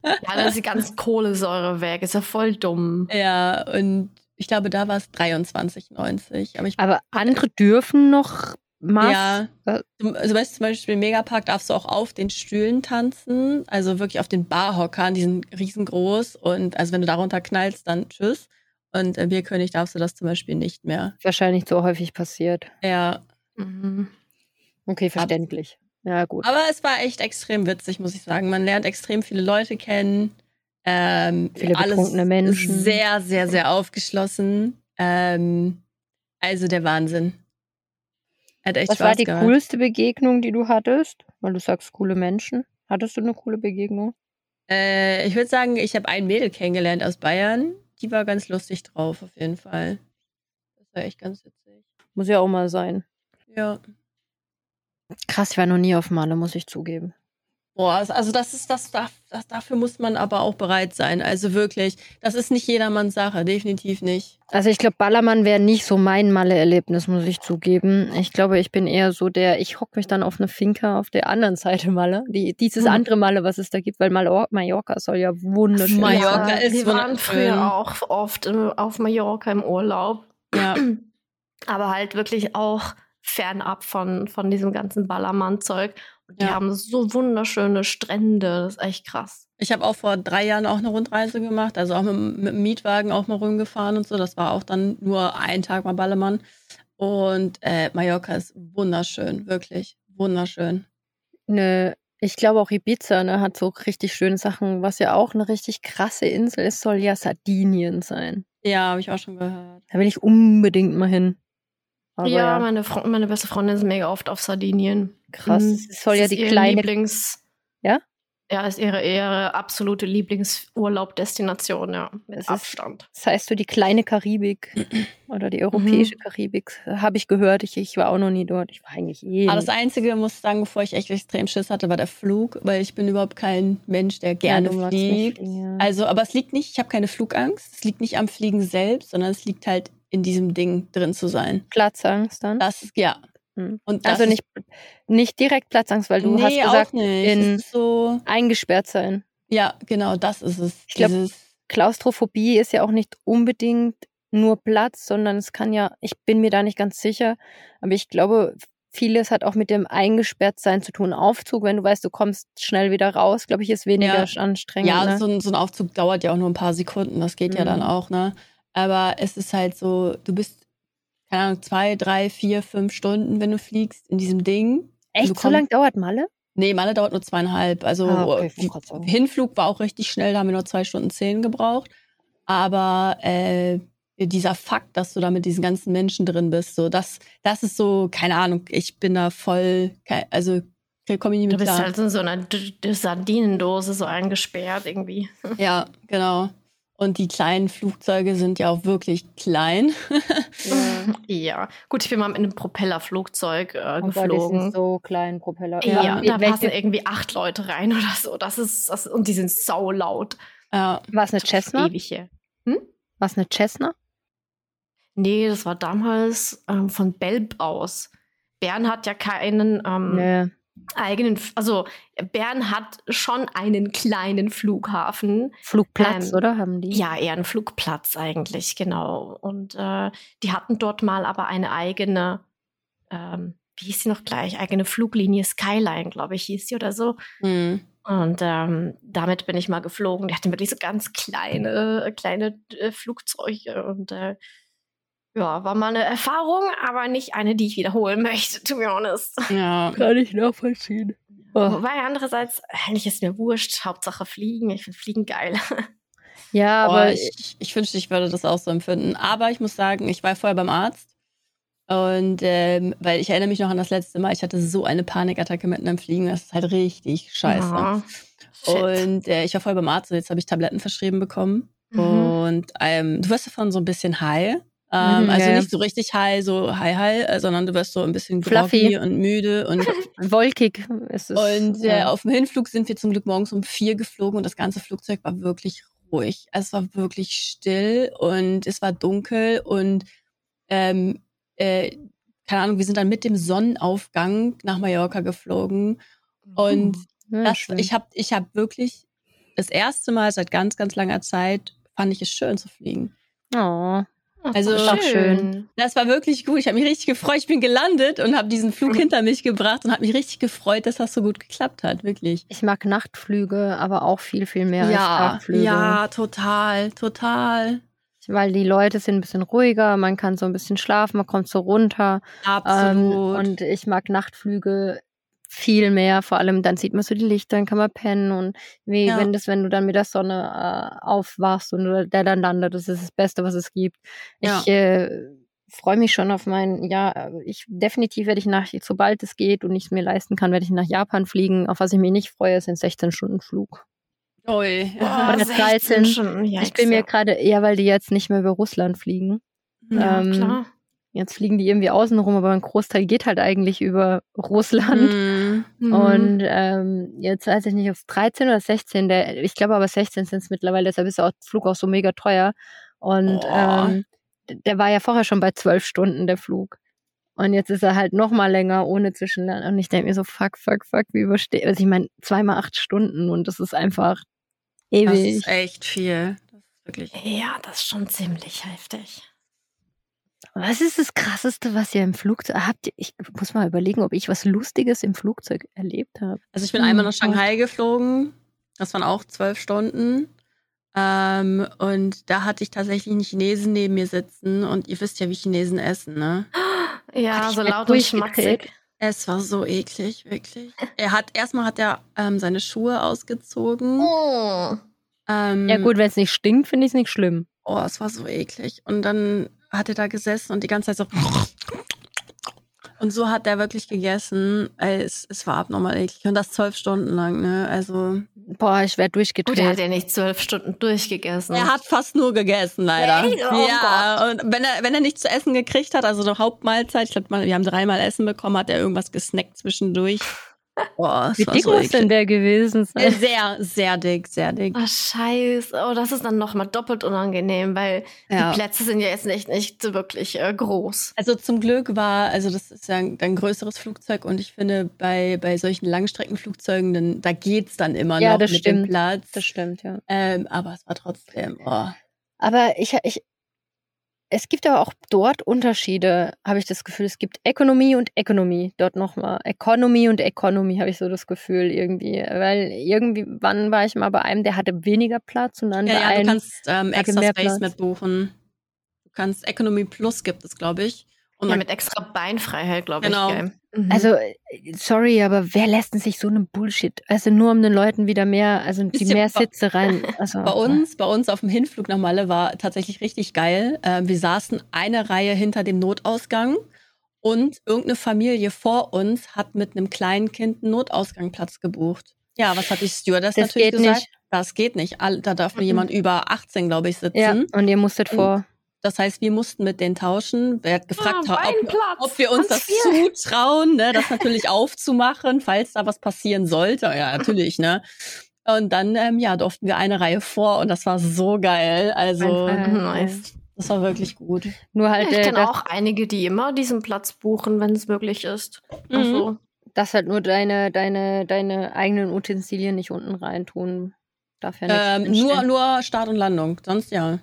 Ja, dann ist die ganze (laughs) Kohlensäure weg. Ist ja voll dumm. Ja, und ich glaube, da war es 23,90. Aber ich Aber andere dürfen noch Maß. Ja, Äh, Du- also weißt du, zum Beispiel im Megapark darfst du auch auf den Stühlen tanzen, also wirklich auf den Barhockern, die sind riesengroß und also wenn du darunter knallst, dann tschüss. Und im Bierkönig darfst du das zum Beispiel nicht mehr. Wahrscheinlich so häufig passiert. Ja. Mhm. Okay, verständlich. Ja, gut. Aber es war echt extrem witzig, muss ich sagen. Man lernt extrem viele Leute kennen. Ähm, Viele alles Menschen. Sehr, sehr, sehr aufgeschlossen. Ähm, also der Wahnsinn. Hat echt Was Spaß war die gemacht. coolste Begegnung, die du hattest? Weil du sagst, coole Menschen. Hattest du eine coole Begegnung? Äh, ich würde sagen, ich habe ein Mädel kennengelernt aus Bayern. Die war ganz lustig drauf, auf jeden Fall. Das war echt ganz witzig. Muss ja auch mal sein. Ja. Krass, ich war noch nie auf Malle, muss ich zugeben. Boah, also- also das ist das, das, das, dafür muss man aber auch bereit sein. Also wirklich, das ist nicht jedermanns Sache, definitiv nicht. Also ich glaube, Ballermann wäre nicht so mein Malle-Erlebnis, muss ich zugeben. Ich glaube, ich bin eher so der, ich hock mich dann auf eine Finca auf der anderen Seite Malle. Die, dieses Hm. andere Malle, was es da gibt, weil Mallor Mallorca soll ja wunderschön Mallorca sein. ist wir waren früher auch oft äh, auf Mallorca im Urlaub. Ja. aber halt wirklich auch fernab von, von diesem ganzen Ballermann-Zeug. Und die Ja. haben so wunderschöne Strände, das ist echt krass. Ich habe auch vor drei Jahren auch eine Rundreise gemacht, also auch mit, mit dem Mietwagen auch mal rumgefahren und so. Das war auch dann nur ein Tag mal Ballermann. Und äh, Mallorca ist wunderschön, wirklich wunderschön. Ne, ich glaube auch Ibiza ne, hat so richtig schöne Sachen. Was ja auch eine richtig krasse Insel ist, soll ja Sardinien sein. Ja, habe ich auch schon gehört. Da will ich unbedingt mal hin. Aber ja, ja, Meine, Fre meine beste Freundin ist mega oft auf Sardinien. krass. Mhm. Es soll Das ja ist die kleine Lieblings. Ja? Ja, ist ihre, ihre absolute Lieblingsurlaubdestination, ja. Mit ist- Abstand. Das heißt so die kleine Karibik (clears throat) oder die europäische Karibik, habe ich gehört. Ich, ich war auch noch nie dort. Ich war eigentlich eh. Aber das nicht. Einzige, muss ich sagen, bevor ich echt extrem Schiss hatte, war der Flug, weil ich bin überhaupt kein Mensch, der Ja, gerne nicht fliegt. fliegen, ja. Also, aber es liegt nicht, ich habe keine Flugangst. Es liegt nicht am Fliegen selbst, sondern es liegt halt in diesem Ding drin zu sein. Platzangst dann. Das, ja. Hm. Und also nicht, nicht direkt Platzangst, weil du nee, hast gesagt, in- so, eingesperrt sein. ja, genau, das ist es. Ich glaub, Dieses- Klaustrophobie ist ja auch nicht unbedingt nur Platz, sondern es kann ja, ich bin mir da nicht ganz sicher, aber ich glaube, vieles hat auch mit dem Eingesperrtsein zu tun. Aufzug, wenn du weißt, du kommst schnell wieder raus, glaube ich, ist weniger anstrengend. ja, ne? so, ein, so ein Aufzug dauert ja auch nur ein paar Sekunden. Das geht ja Mhm. dann auch, ne? Aber es ist halt so, du bist, keine Ahnung, zwei, drei, vier, fünf Stunden, wenn du fliegst, in diesem Ding. Echt, du so kommst- lang dauert Malle? Nee, Malle dauert nur zweieinhalb. Also Ah, okay. Hinflug war auch richtig schnell, da haben wir nur zwei Stunden zehn gebraucht. Aber äh, dieser Fakt, dass du da mit diesen ganzen Menschen drin bist, so das, das ist so, keine Ahnung, ich bin da voll, also komme ich nicht Du mit bist klar. halt in so einer D D Sardinendose so eingesperrt irgendwie. Ja, genau. Und die kleinen Flugzeuge sind ja auch wirklich klein. (laughs) Ja. Gut, ich bin mal mit einem Propellerflugzeug äh, Oh Gott, die geflogen. sind so klein Propeller. ja, Wie- da welche- passen irgendwie acht Leute rein oder so. Das ist, das, und die sind saulaut. Ja, War es eine Cessna? Ewig hier. War es eine Cessna? Nee, das war damals ähm, von Belb aus. Bern hat ja keinen ähm, Nee. Eigenen, also Bern hat schon einen kleinen Flughafen. Flugplatz, Ähm, oder? Haben die? Ja, eher einen Flugplatz eigentlich, genau. Und äh, die hatten dort mal aber eine eigene, ähm, wie hieß sie noch gleich, eigene Fluglinie Skyline, glaube ich, hieß sie oder so. hm. Und ähm, damit bin ich mal geflogen. Die hatten wirklich so ganz kleine, kleine äh, Flugzeuge und äh, ja, war mal eine Erfahrung, aber nicht eine, die ich wiederholen möchte, to be honest. ja. Kann ich nachvollziehen. Oh. Wobei andererseits, eigentlich ist mir wurscht, Hauptsache fliegen. Ich finde Fliegen geil. (laughs) Ja, Aber aber ich, ich wünschte, ich würde das auch so empfinden. Aber ich muss sagen, ich war vorher beim Arzt. Und ähm, weil ich erinnere mich noch an das letzte Mal, ich hatte so eine Panikattacke mitten im Fliegen. Das ist halt richtig scheiße. Ja. Shit. Und äh, ich war vorher beim Arzt und jetzt habe ich Tabletten verschrieben bekommen. Mhm. Und ähm, du wirst davon so ein bisschen high. Ähm, Mhm, also ja, nicht so richtig high, so high high, äh, sondern du wirst so ein bisschen Fluffy. und müde. Und, (laughs) wolkig ist es. und äh, ja. auf dem Hinflug sind wir zum Glück morgens um vier geflogen und das ganze Flugzeug war wirklich ruhig. Also es war wirklich still und es war dunkel und ähm, äh, keine Ahnung, wir sind dann mit dem Sonnenaufgang nach Mallorca geflogen und Ja, das, schön. ich habe ich hab wirklich das erste Mal seit ganz, ganz langer Zeit fand ich es schön zu fliegen. oh. Also- ist auch schön. Das war wirklich gut. Ich habe mich richtig gefreut. Ich bin gelandet und habe diesen Flug hinter mich gebracht und habe mich richtig gefreut, dass das so gut geklappt hat. Wirklich. Ich mag Nachtflüge, aber auch viel, viel mehr als ja, Tagflüge. ja, total, total. weil die Leute sind ein bisschen ruhiger, man kann so ein bisschen schlafen, man kommt so runter. Ähm, Absolut. und ich mag Nachtflüge viel mehr. Vor allem dann sieht man so die Lichter, dann kann man pennen und wie Ja. wenn das, wenn du dann mit der Sonne äh, aufwachst und der dann landet, das ist das Beste, was es gibt. Ja. Ich äh, freue mich schon auf mein, ja, ich definitiv werde ich nach, sobald es geht und ich es mir leisten kann, werde ich nach Japan fliegen. Auf was ich mich nicht freue, sind 16 Stunden Flug. Ui. Boah, Oder 16 13. Stunden, ich yikes, bin mir ja. gerade, ja, weil die jetzt nicht mehr über Russland fliegen. Ja, ähm, klar. Jetzt fliegen die irgendwie außen rum, aber ein Großteil geht halt eigentlich über Russland. Mhm. Mhm. Und ähm, jetzt weiß ich nicht, ob es 13 oder 16, der, ich glaube aber 16 sind es mittlerweile, deshalb ist der Flug auch so mega teuer. Und Boah. ähm, der war ja vorher schon bei 12 Stunden, der Flug. Und jetzt ist er halt noch mal länger ohne Zwischenland. Und ich denke mir so, fuck, fuck, fuck, wie überstehe Also ich meine, zweimal acht Stunden und das ist einfach Das ewig. ist echt viel. Das ist wirklich. ja, das ist schon ziemlich heftig. Was ist das Krasseste, was ihr im Flugzeug habt? Ihr, ich muss mal überlegen, ob ich was Lustiges im Flugzeug erlebt habe. Also ich bin Hm, einmal nach Gott. Shanghai geflogen. Das waren auch zwölf Stunden. Ähm, und da hatte ich tatsächlich einen Chinesen neben mir sitzen. Und ihr wisst ja, wie Chinesen essen, ne? (gasps) Ja, so laut und schmatzig. Es war so eklig, wirklich. Er hat erstmal hat er ähm, seine Schuhe ausgezogen. Oh. Ähm, Ja gut, wenn es nicht stinkt, finde ich es nicht schlimm. Oh, es war so eklig. Und dann hat er da gesessen und die ganze Zeit so. (laughs) Und so hat er wirklich gegessen. Es, es war abnormal eklig. Und das zwölf Stunden lang, ne? Also. Boah, ich werde Gut, er hat durchgedreht. ja nicht zwölf Stunden durchgegessen. Er hat fast nur gegessen, leider. Echt? Oh ja, und wenn er, wenn er nichts zu essen gekriegt hat, also eine Hauptmahlzeit, ich glaube, wir haben dreimal Essen bekommen, hat er irgendwas gesnackt zwischendurch. Boah, es Wie dick so muss denn der gewesen sein? Sehr, sehr dick, sehr dick. Oh, scheiße. Oh, das ist dann nochmal doppelt unangenehm, weil Ja. die Plätze sind ja jetzt nicht, nicht wirklich äh, groß. Also zum Glück war, also das ist ja ein, ein größeres Flugzeug und ich finde, bei, bei solchen Langstreckenflugzeugen, dann, da geht's dann immer Ja, noch das mit stimmt. dem Platz. Das stimmt, ja. Ähm, aber es war trotzdem, oh. Aber ich, ich, es gibt aber auch dort Unterschiede, habe ich das Gefühl. Es gibt Ökonomie und Ökonomie dort nochmal. Economy und Economy habe ich so das Gefühl irgendwie. Weil irgendwie, wann war ich mal bei einem, der hatte weniger Platz und dann Ja, bei ja, du einem. kannst ähm, extra Space Platz. mitbuchen. Du kannst Economy Plus gibt es, glaube ich. Und Ja, mit extra Beinfreiheit, glaube Genau. ich. Gell? Mhm. Also, sorry, aber wer lässt denn sich so einen Bullshit? Also nur um den Leuten wieder mehr, also die mehr bei- Sitze rein. (laughs) Also, bei uns, bei uns auf dem Hinflug nach Malle war tatsächlich richtig geil. Ähm, wir saßen eine Reihe hinter dem Notausgang und irgendeine Familie vor uns hat mit einem kleinen Kind einen Notausgangplatz gebucht. Ja, was hat die Stewardess Das natürlich geht gesagt? nicht. Das geht nicht. Da darf nur Mhm. jemand über 18, glaube ich, sitzen. Ja, und ihr musstet Und vor. Das heißt, wir mussten mit denen tauschen. Wer hat gefragt, Ah, ob, ob wir uns das viel. zutrauen, ne, das natürlich (laughs) aufzumachen, falls da was passieren sollte. Ja, natürlich, ne. Und dann, ähm, ja, durften wir eine Reihe vor und das war so geil. Also. Mhm, nice. das war wirklich gut. Nur halt, ich äh, kenne auch einige, die immer diesen Platz buchen, wenn es möglich ist. Mhm. Also, dass halt nur deine, deine, deine eigenen Utensilien nicht unten reintun. Darf ja Ähm, nichts nur, drinstehen. nur Start und Landung. Sonst ja.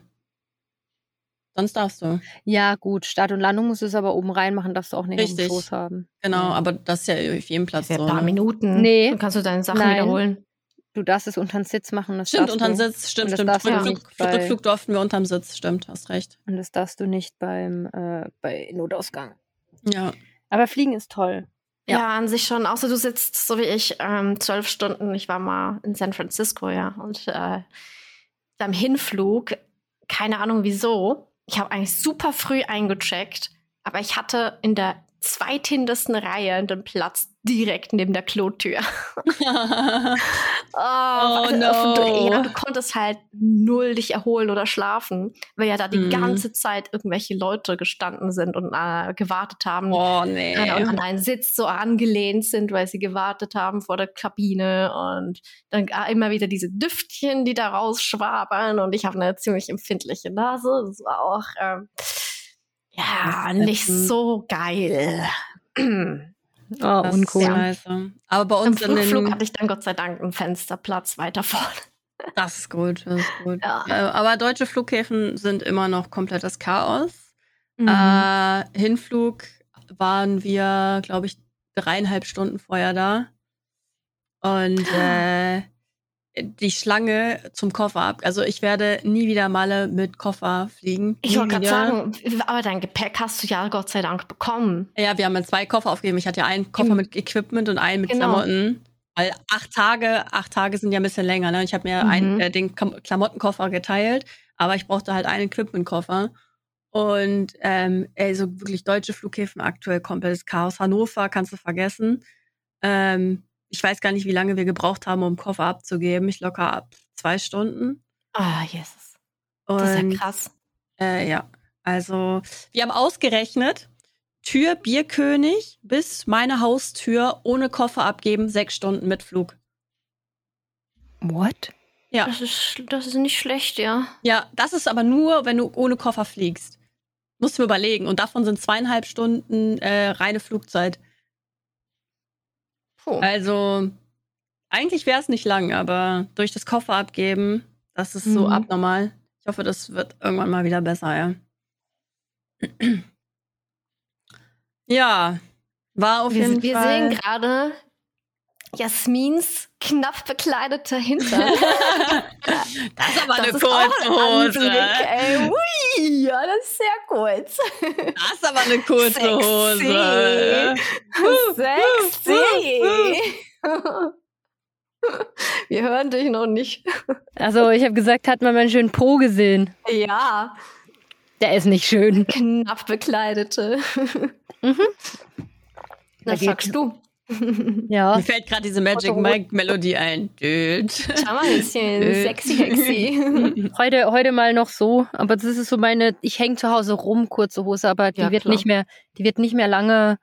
Sonst darfst du. Ja, gut, Start und Landung musst du es aber oben reinmachen, darfst du auch nicht Richtig. Schoß haben. Genau, Ja. aber das ist ja auf jedem Platz so. ein paar ne? Minuten. Nee. Dann kannst du deine Sachen Nein. wiederholen. Du darfst es unterm Sitz machen. Das Stimmt, unterm Sitz, stimmt, Und das stimmt. darfst du Rückflug, nicht bei- Rückflug durften wir unterm Sitz, stimmt, hast recht. Und das darfst du nicht beim äh, bei Notausgang. Ja. Aber Fliegen ist toll. Ja. Ja. an sich schon. Außer du sitzt, so wie ich, ähm, zwölf Stunden. Ich war mal in San Francisco, ja. Und äh, beim Hinflug, keine Ahnung wieso, ich habe eigentlich super früh eingecheckt, aber ich hatte in der zweithintersten Reihe den Platz direkt neben der Klotür. (laughs) (laughs) Oh, also, no. Du, ja, du konntest halt null dich erholen oder schlafen, weil ja da die Mhm. ganze Zeit irgendwelche Leute gestanden sind und äh, gewartet haben oh, nee. äh, und an einen Sitz so angelehnt sind, weil sie gewartet haben vor der Kabine und dann äh, immer wieder diese Düftchen, die da rausschwabern und ich habe eine ziemlich empfindliche Nase. Das war auch ähm, ja nicht ätzend. so geil. (clears throat) Oh, Das uncool. ist scheiße. Aber bei Im uns Flugflug den, hatte ich dann Gott sei Dank einen Fensterplatz weiter vorne. (laughs) Das ist gut, das ist gut. Ja. Äh, aber deutsche Flughäfen sind immer noch komplettes Chaos. Mhm. Äh, Hinflug waren wir, glaube ich, dreieinhalb Stunden vorher da. Und äh, die Schlange zum Koffer ab. Also ich werde nie wieder Malle mit Koffer fliegen. Ich wollte gerade sagen, aber dein Gepäck hast du ja Gott sei Dank bekommen. Ja, wir haben ja zwei Koffer aufgegeben. Ich hatte ja einen Koffer Im- mit Equipment und einen mit Genau. Klamotten. Weil acht Tage, acht Tage sind ja ein bisschen länger. Ne? Ich habe mir Mhm. ein, äh, den Klamottenkoffer geteilt, aber ich brauchte halt einen Equipmentkoffer. Und ähm, ey, so wirklich deutsche Flughäfen aktuell komplettes Chaos. Hannover kannst du vergessen. Ähm, ich weiß gar nicht, wie lange wir gebraucht haben, um Koffer abzugeben. Ich locker ab zwei Stunden. Ah, Jesus. Und Das ist ja krass. äh, ja, also wir haben ausgerechnet, Tür Bierkönig bis meine Haustür ohne Koffer abgeben, sechs Stunden mit Flug. What? Ja. Das ist, das ist nicht schlecht, ja. Ja, das ist aber nur, wenn du ohne Koffer fliegst. Musst du mir überlegen. Und davon sind zweieinhalb Stunden äh, reine Flugzeit. Puh. Also eigentlich wäre es nicht lang, aber durch das Koffer abgeben, das ist so Mhm. abnormal. Ich hoffe, das wird irgendwann mal wieder besser, ja. (clears throat) Ja, war auf wir jeden wir Fall. sehen gerade Jasmins knapp bekleideter Hintern. (laughs) das ist aber eine Das ist auch kurze ein Hose. Anblick. Ui, ja, das ist sehr kurz. Das ist aber eine kurze Sexy. Hose. Sexy. Wir hören dich noch nicht. Also, ich habe gesagt, hat man meinen schönen Po gesehen. Ja, Der ist nicht schön. knapp bekleidete. Mhm. Da Das sagst du. (laughs) Ja. Mir fällt gerade diese Magic. Mike Melodie ein. Düt. Schau mal ein bisschen (laughs) sexy, sexy. (laughs) Heute, heute mal noch so, aber das ist so meine, ich hänge zu Hause rum, kurze Hose, aber die Ja, wird klar. nicht mehr, die wird nicht mehr lange,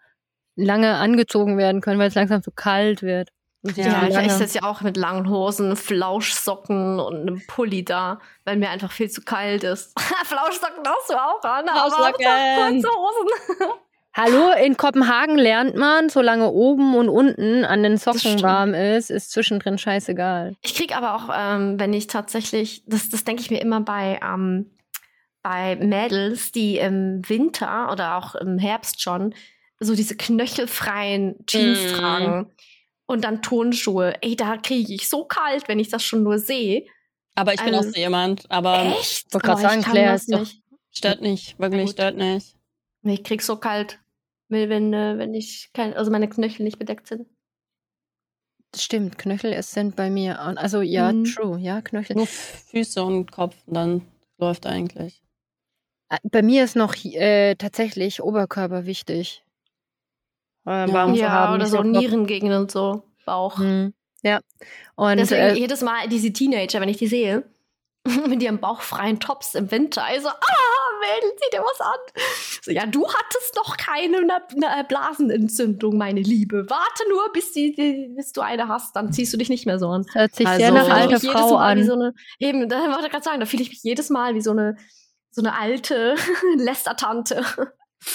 lange angezogen werden können, weil es langsam zu kalt wird. Ja, Ja, ich, sitze ja auch mit langen Hosen, Flauschsocken und einem Pulli da, weil mir einfach viel zu kalt ist. Flauschsocken hast du auch an, aber Flauschsocken. kurze Hosen. Hallo, in Kopenhagen lernt man, solange oben und unten an den Socken warm ist, ist zwischendrin scheißegal. Ich krieg aber auch, ähm, wenn ich tatsächlich, das, das denke ich mir immer bei, ähm, bei Mädels, die im Winter oder auch im Herbst schon so diese knöchelfreien Jeans Mm. tragen und dann Turnschuhe. Ey, da kriege ich so kalt, wenn ich das schon nur sehe. Aber ich bin Also- auch so jemand. Aber Echt? wollte grad Oh, sagen, ich kann Claire das ist doch- nicht. stört nicht. Wirklich stört nicht. Ich krieg so kalt, wenn, wenn, äh, wenn ich kein, also meine Knöchel nicht bedeckt sind. Stimmt, Knöchel es sind bei mir, also ja, Mhm. true, ja, Knöchel. Nur Füße und Kopf und dann läuft eigentlich. Äh, Bei mir ist noch äh, tatsächlich Oberkörper wichtig. Äh, warm zu ja, haben. oder so. Nierengegend und so, Bauch. Hm, Ja. Und Deswegen äh, jedes Mal diese Teenager, wenn ich die sehe, (laughs) mit ihren bauchfreien Tops im Winter, also, ah, Mädel, zieh dir was an. So, ja, du hattest doch keine Na- Na- Blasenentzündung, meine Liebe. Warte nur, bis, die, die, bis du eine hast, dann ziehst du dich nicht mehr so an. hört sich sehr Also- nach fühl ich alter Frau Mal Wie an. so eine, eben, da wollte ich gerade sagen, da fühle ich mich jedes Mal wie so eine, so eine alte (laughs) Lästertante.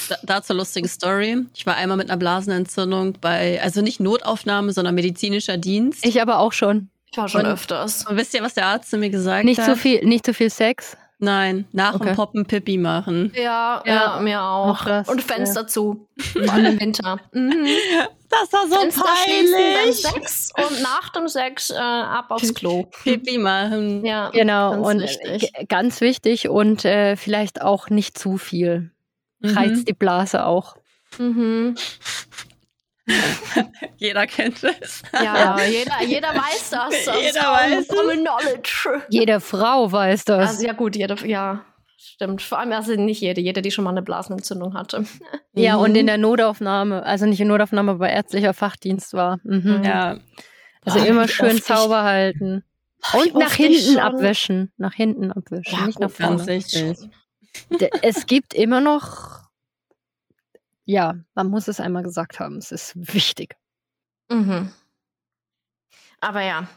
Da, dazu lustige Story. Ich war einmal mit einer Blasenentzündung bei, also nicht Notaufnahme, sondern medizinischer Dienst. Ich aber auch schon. Ich war schon Und- öfters. Und wisst ihr, was der Arzt zu mir gesagt Nicht hat? so viel, nicht so viel Sex. Nein, nach Okay. dem Poppen Pipi machen. Ja, Ja. ja, mir auch. Das, Und Fenster zu. Vor allem im Winter. (laughs) Mhm. Das war so Fenster schließen beim peinlich. Sex und nach dem Sex äh, ab aufs Klo. Pipi machen. Ja, Genau. ganz und wichtig. ganz wichtig und äh, vielleicht auch nicht zu viel. Mhm. Reizt die Blase auch. Mhm. (laughs) Jeder kennt es. (laughs) Ja, Jeder, jeder weiß das. das Jeder weiß. Common Knowledge. Jede Frau weiß das. Also, ja, gut, jede, ja, stimmt. Vor allem, also nicht jede, jede, die schon mal eine Blasenentzündung hatte. (laughs) ja, Mhm. und in der Notaufnahme, also nicht in Notaufnahme, aber ärztlicher Fachdienst war. Mhm. Ja. Also Ah, immer schön ich- sauber halten. Und nach hinten abwischen. Nach hinten abwischen, Ja, nicht gut, nach vorne. Ganz wichtig. D- Es gibt immer noch, ja, man muss es einmal gesagt haben, es ist wichtig. Mhm. Aber ja.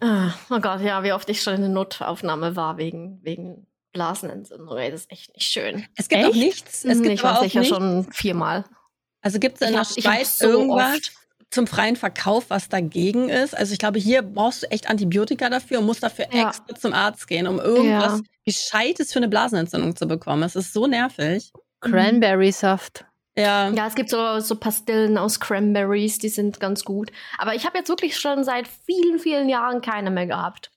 Ah, Oh Gott, ja, wie oft ich schon in der Notaufnahme war wegen, wegen Blasenentzündung. Das ist echt nicht schön. Es gibt auch Echt? nichts. Es gibt ich war auch sicher nichts. schon viermal. Also gibt es in der Schweiz so irgendwas oft- zum freien Verkauf, was dagegen ist? Also ich glaube, hier brauchst du echt Antibiotika dafür und musst dafür Ja. extra zum Arzt gehen, um irgendwas Ja. Gescheites für eine Blasenentzündung zu bekommen. Es ist so nervig. Cranberry-Saft. Ja. Ja, es gibt so, so Pastillen aus Cranberries, die sind ganz gut. Aber ich habe jetzt wirklich schon seit vielen, vielen Jahren keine mehr gehabt.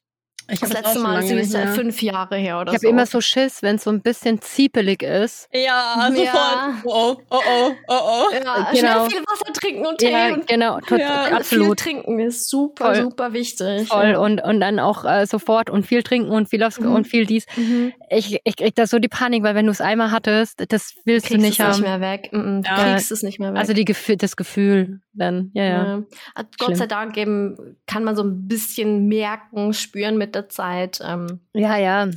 Ich Das letzte Mal ist es ja fünf Jahre her oder Ich habe so. immer so Schiss, wenn es so ein bisschen ziepelig ist. Ja, sofort. Ja. Oh, oh, oh, oh, oh. ja, Genau. schnell viel Wasser trinken und Tee Ja, und genau, tot, Ja, viel absolut. trinken ist super, Voll. super wichtig. Voll. Und, und dann auch äh, sofort und viel trinken und viel aufs, Mhm. und viel dies. Mhm. Ich, ich krieg da so die Panik, weil wenn du es einmal hattest, das willst Kriegst du nicht es haben. nicht mehr weg. Mhm, Du Ja. kriegst es nicht mehr weg. Also die Gefühl, das Gefühl dann, ja, ja. Ja. Gott sei Dank eben, kann man so ein bisschen merken, spüren mit der Zeit. Ähm, Ja, ja.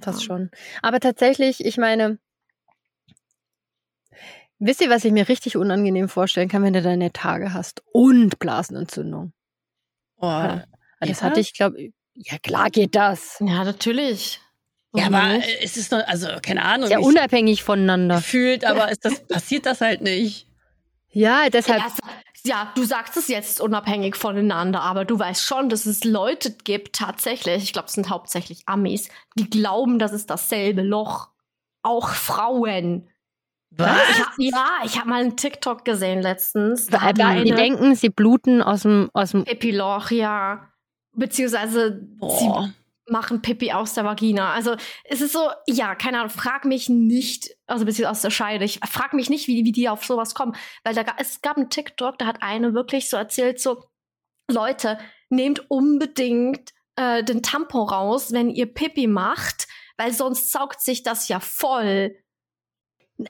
Fast Ja. schon. Aber tatsächlich, ich meine, wisst ihr, was ich mir richtig unangenehm vorstellen kann, wenn du deine Tage hast und Blasenentzündung? oh. Ja. Geht Das hatte ich, glaube ja klar geht das. ja, natürlich. Ja, aber nicht? es ist doch, also keine Ahnung, ja ich- unabhängig voneinander. gefühlt, aber (laughs) ist das, passiert das halt nicht. Ja, deshalb. Ja, ja, du sagst es jetzt unabhängig voneinander, aber du weißt schon, dass es Leute gibt, tatsächlich, ich glaube, es sind hauptsächlich Amis, die glauben, das ist dasselbe Loch. Auch Frauen. Was? Ich hab, ja, ich habe mal einen TikTok gesehen letztens. Da die denken, sie bluten aus dem, aus dem. Pipi-Loch, ja. Beziehungsweise sie Boah. Machen Pipi aus der Vagina. Also es ist so, ja, keine Ahnung, frag mich nicht, also beziehungsweise aus der Scheide, ich frag mich nicht, wie, wie die auf sowas kommen. Weil da, es gab einen TikTok, da hat eine wirklich so erzählt, so, Leute, nehmt unbedingt äh, den Tampon raus, wenn ihr Pipi macht, weil sonst saugt sich das ja voll.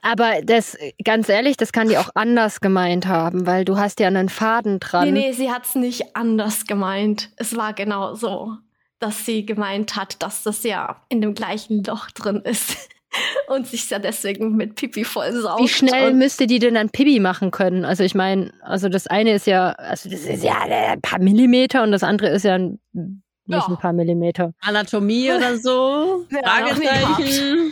Aber das, ganz ehrlich, das kann die auch anders gemeint haben, weil du hast ja einen Faden dran. Nee, nee, sie hat's nicht anders gemeint. Es war genau so, dass sie gemeint hat, dass das ja in dem gleichen Loch drin ist (laughs) und sich ja deswegen mit Pipi voll saugt. Wie schnell müsste die denn dann Pipi machen können? Also ich meine, also das eine ist ja, also das ist ja ein paar Millimeter und das andere ist ja ein, nicht Ja. ein paar Millimeter. Anatomie oder so? (laughs) Ja, Fragezeichen.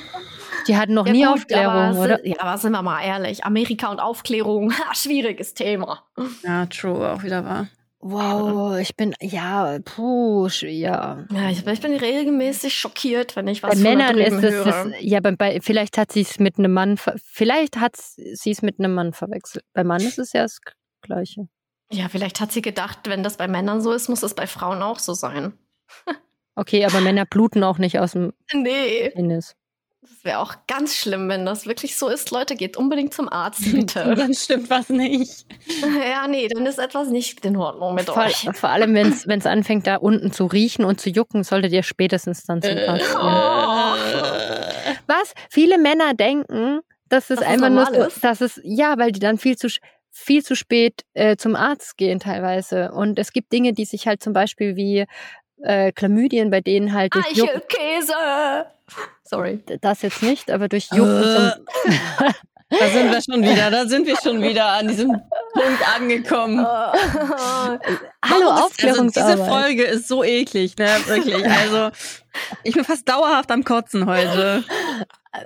Die hatten noch Ja, nie gut, Aufklärung, aber, oder? Ja, aber sind wir mal ehrlich, Amerika und Aufklärung, (laughs) schwieriges Thema. Ja, true, auch wieder wahr. Wow, ich bin, ja, puh, ja. Ja, ich, ich bin regelmäßig schockiert, wenn ich was Bei Männern ist es, höre. das, ja, bei, bei, vielleicht hat sie es mit einem Mann, vielleicht hat sie es mit einem Mann verwechselt. Bei Mann ist es ja das Gleiche. Ja, vielleicht hat sie gedacht, wenn das bei Männern so ist, muss es bei Frauen auch so sein. (laughs) Okay, aber Männer bluten auch nicht aus dem Nee. Penis. Das wäre auch ganz schlimm, wenn das wirklich so ist. Leute, geht unbedingt zum Arzt, (laughs) bitte. Dann stimmt was nicht. (laughs) ja, nee, dann ist etwas nicht in Ordnung mit Vor, euch. vor allem, wenn es anfängt, da unten zu riechen und zu jucken, solltet ihr spätestens dann zum Äh. Arzt gehen. Äh. Was? Viele Männer denken, dass es Dass es einfach nur ist? dass es, ja, weil die dann viel zu, viel zu spät äh, zum Arzt gehen teilweise. Und es gibt Dinge, die sich halt zum Beispiel wie äh, Chlamydien, bei denen halt durch Jucken, Eichelkäse! Sorry. das jetzt nicht, aber durch Jucken zum, (laughs) Da sind wir schon wieder, da sind wir schon wieder an diesem Punkt angekommen. Äh, (laughs) Hallo, ist- Aufklärungsarbeit. Also diese Folge ist so eklig, ne? Wirklich. Also, ich bin fast dauerhaft am Kotzen heute.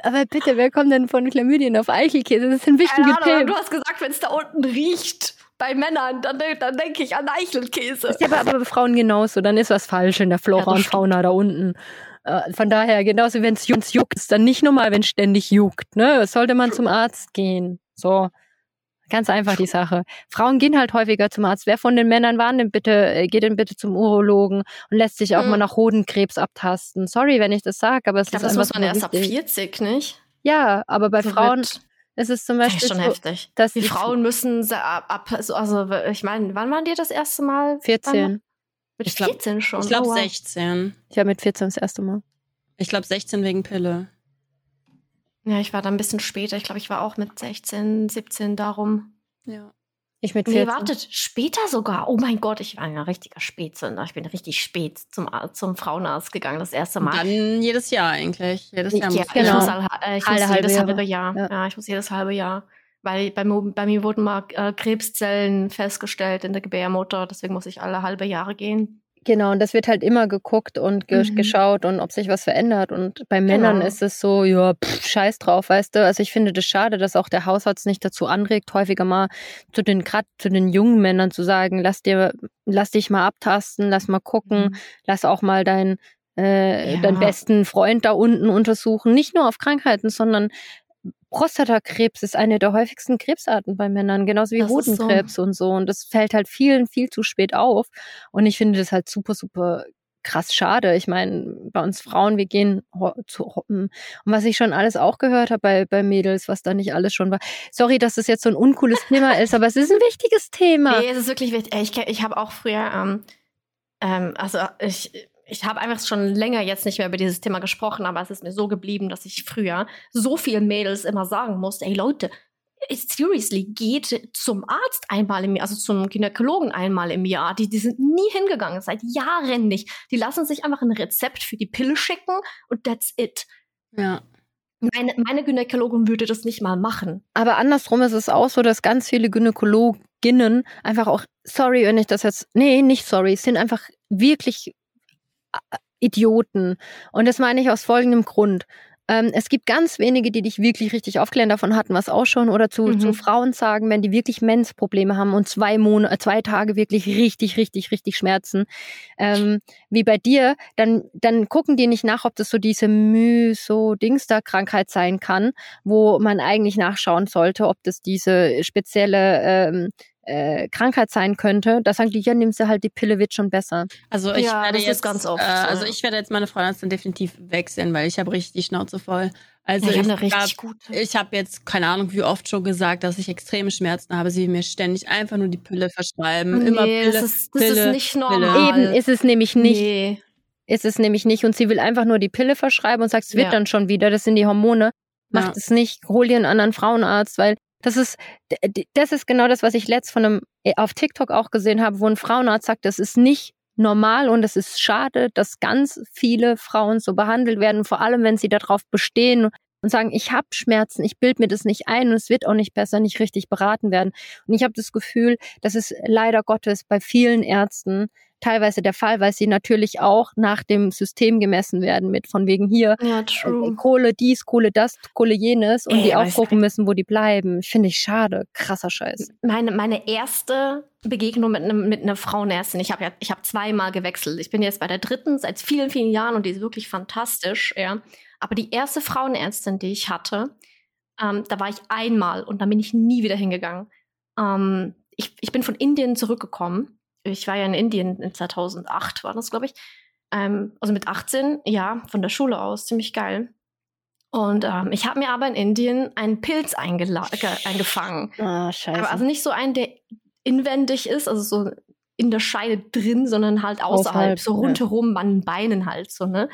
Aber bitte, wer kommt denn von Chlamydien auf Eichelkäse? Das sind wichtige Keine Ahnung, du hast gesagt, wenn es da unten riecht bei Männern, dann, dann denke ich an Eichelkäse. Ist ja aber, aber bei Frauen genauso. Dann ist was falsch in der Flora Ja, und. Fauna da unten. Äh, Von daher, genauso wenn es juckt, juckt es dann nicht normal, wenn es ständig juckt. Ne? Sollte man zum Arzt gehen. So. Ganz einfach die Sache. Frauen gehen halt häufiger zum Arzt. Wer von den Männern war denn bitte, äh, geht denn bitte zum Urologen und lässt sich auch Hm. mal nach Hodenkrebs abtasten? Sorry, wenn ich das sage, aber es Ich glaube, ist das muss man so erst ab wichtig. 40, nicht? Ja, aber bei So Frauen wird- ist es zum Das ist Beispiel schon so, heftig. dass Die Frauen müssen se- ab, ab also, ich meine, wann waren die das erste Mal? 14. Mit Ich glaub- 14 schon. Ich glaube Oh, wow. 16. Ich war mit 14 das erste Mal. Ich glaube 16 wegen Pille. Ja, ich war da ein bisschen später. Ich glaube, ich war auch mit 16, 17 darum. Ja. Ich mit Nee, 14. wartet, später sogar. Oh mein Gott, ich war ein richtiger Spätzünder. Ich bin richtig spät zum, zum Frauenarzt gegangen, das erste Mal. Dann jedes Jahr eigentlich. Jedes Jahr ja, muss genau. ich muss, all, äh, ich Alle muss halbe jedes Jahre. halbe Jahr. Ja. Ja. ich muss jedes halbe Jahr. Weil bei, mir- bei mir wurden mal äh, Krebszellen festgestellt in der Gebärmutter, deswegen muss ich alle halbe Jahre gehen. Genau, und das wird halt immer geguckt und ge Mhm. geschaut und ob sich was verändert. Und bei Männern Genau. ist es so, ja, pff, scheiß drauf, weißt du. Also ich finde das schade, dass auch der Hausarzt nicht dazu anregt, häufiger mal zu den, gerade zu den jungen Männern zu sagen, lass dir, lass dich mal abtasten, lass mal gucken, lass auch mal dein, äh, Ja. deinen besten Freund da unten untersuchen. Nicht nur auf Krankheiten, sondern Prostatakrebs ist eine der häufigsten Krebsarten bei Männern, genauso wie Das ist so. Hodenkrebs und so. Und das fällt halt vielen viel zu spät auf. Und ich finde das halt super, super krass schade. Ich meine, bei uns Frauen, wir gehen zu hoppen. Und was ich schon alles auch gehört habe bei, bei Mädels, was da nicht alles schon war. Sorry, dass das jetzt so ein uncooles Thema ist, aber es ist ein wichtiges Thema. Nee, es ist wirklich wichtig. Ich, ich habe auch früher, ähm, ähm, also ich, ich habe einfach schon länger jetzt nicht mehr über dieses Thema gesprochen, aber es ist mir so geblieben, dass ich früher so vielen Mädels immer sagen musste, ey Leute, seriously, geht zum Arzt einmal im Jahr, also zum Gynäkologen einmal im Jahr. Die, die sind nie hingegangen, seit Jahren nicht. Die lassen sich einfach ein Rezept für die Pille schicken und that's it. Ja. Meine, meine Gynäkologin würde das nicht mal machen. Aber andersrum ist es auch so, dass ganz viele Gynäkologinnen einfach auch, sorry, wenn ich das jetzt, nee, nicht sorry, sind einfach wirklich Idioten. Und das meine ich aus folgendem Grund. Ähm, es gibt ganz wenige, die dich wirklich richtig aufklären. Davon hatten wir es auch schon. Oder zu, Mhm. zu Frauen sagen, wenn die wirklich Mensprobleme haben und zwei Monate, zwei Tage wirklich richtig, richtig, richtig Schmerzen, ähm, wie bei dir, dann, dann gucken die nicht nach, ob das so diese Myso-Dingster-Krankheit sein kann, wo man eigentlich nachschauen sollte, ob das diese spezielle ähm, äh, Krankheit sein könnte. Da sagen die, ja, nimmst du halt die Pille, wird schon besser. Also ich Ja, werde das ist jetzt, ganz oft äh, so, also ich werde jetzt meine Frauenärztin definitiv wechseln, weil ich habe richtig die Schnauze voll. Also Ja, ich ich habe jetzt keine Ahnung wie oft schon gesagt, dass ich extreme Schmerzen habe. Sie will mir ständig einfach nur die Pille verschreiben, immer nee, Pille. das ist, das Pille, ist nicht Pille. normal. Eben ist es nämlich nicht. Nee. Ist es nämlich nicht. Und sie will einfach nur die Pille verschreiben und sagt, es wird Ja. dann schon wieder. Das sind die Hormone. Macht Ja. es nicht. Hol dir einen anderen Frauenarzt, weil das ist, das ist genau das, was ich letzt von einem, äh, auf TikTok auch gesehen habe, wo ein Frauenarzt sagt, das ist nicht normal und es ist schade, dass ganz viele Frauen so behandelt werden, vor allem wenn sie darauf bestehen und sagen, ich habe Schmerzen, ich bild mir das nicht ein und es wird auch nicht besser, nicht richtig beraten werden. Und ich habe das Gefühl, dass es leider Gottes bei vielen Ärzten teilweise der Fall, weil sie natürlich auch nach dem System gemessen werden mit von wegen hier Ja, äh. Kohle dies, Kohle das, Kohle jenes und Ey, die auch gucken müssen, wo die bleiben. Finde ich schade. Krasser Scheiß. Meine, meine erste Begegnung mit, einem, mit einer Frauenärztin, ich habe ja, ich habe zweimal gewechselt. Ich bin jetzt bei der dritten seit vielen, vielen Jahren und die ist wirklich fantastisch, ja. Aber die erste Frauenärztin, die ich hatte, ähm, da war ich einmal und dann bin ich nie wieder hingegangen. Ähm, ich, ich bin von Indien zurückgekommen. Ich war ja in Indien in 2008, war das, glaube ich. Ähm, also mit 18, ja, von der Schule aus, ziemlich geil. Und ähm, ich habe mir aber in Indien einen Pilz eingefangen. Ah, scheiße. Aber also nicht so einen, der inwendig ist, also so in der Scheide drin, sondern halt außerhalb, Außerhalb, so ja. rundherum an den Beinen halt so, ne?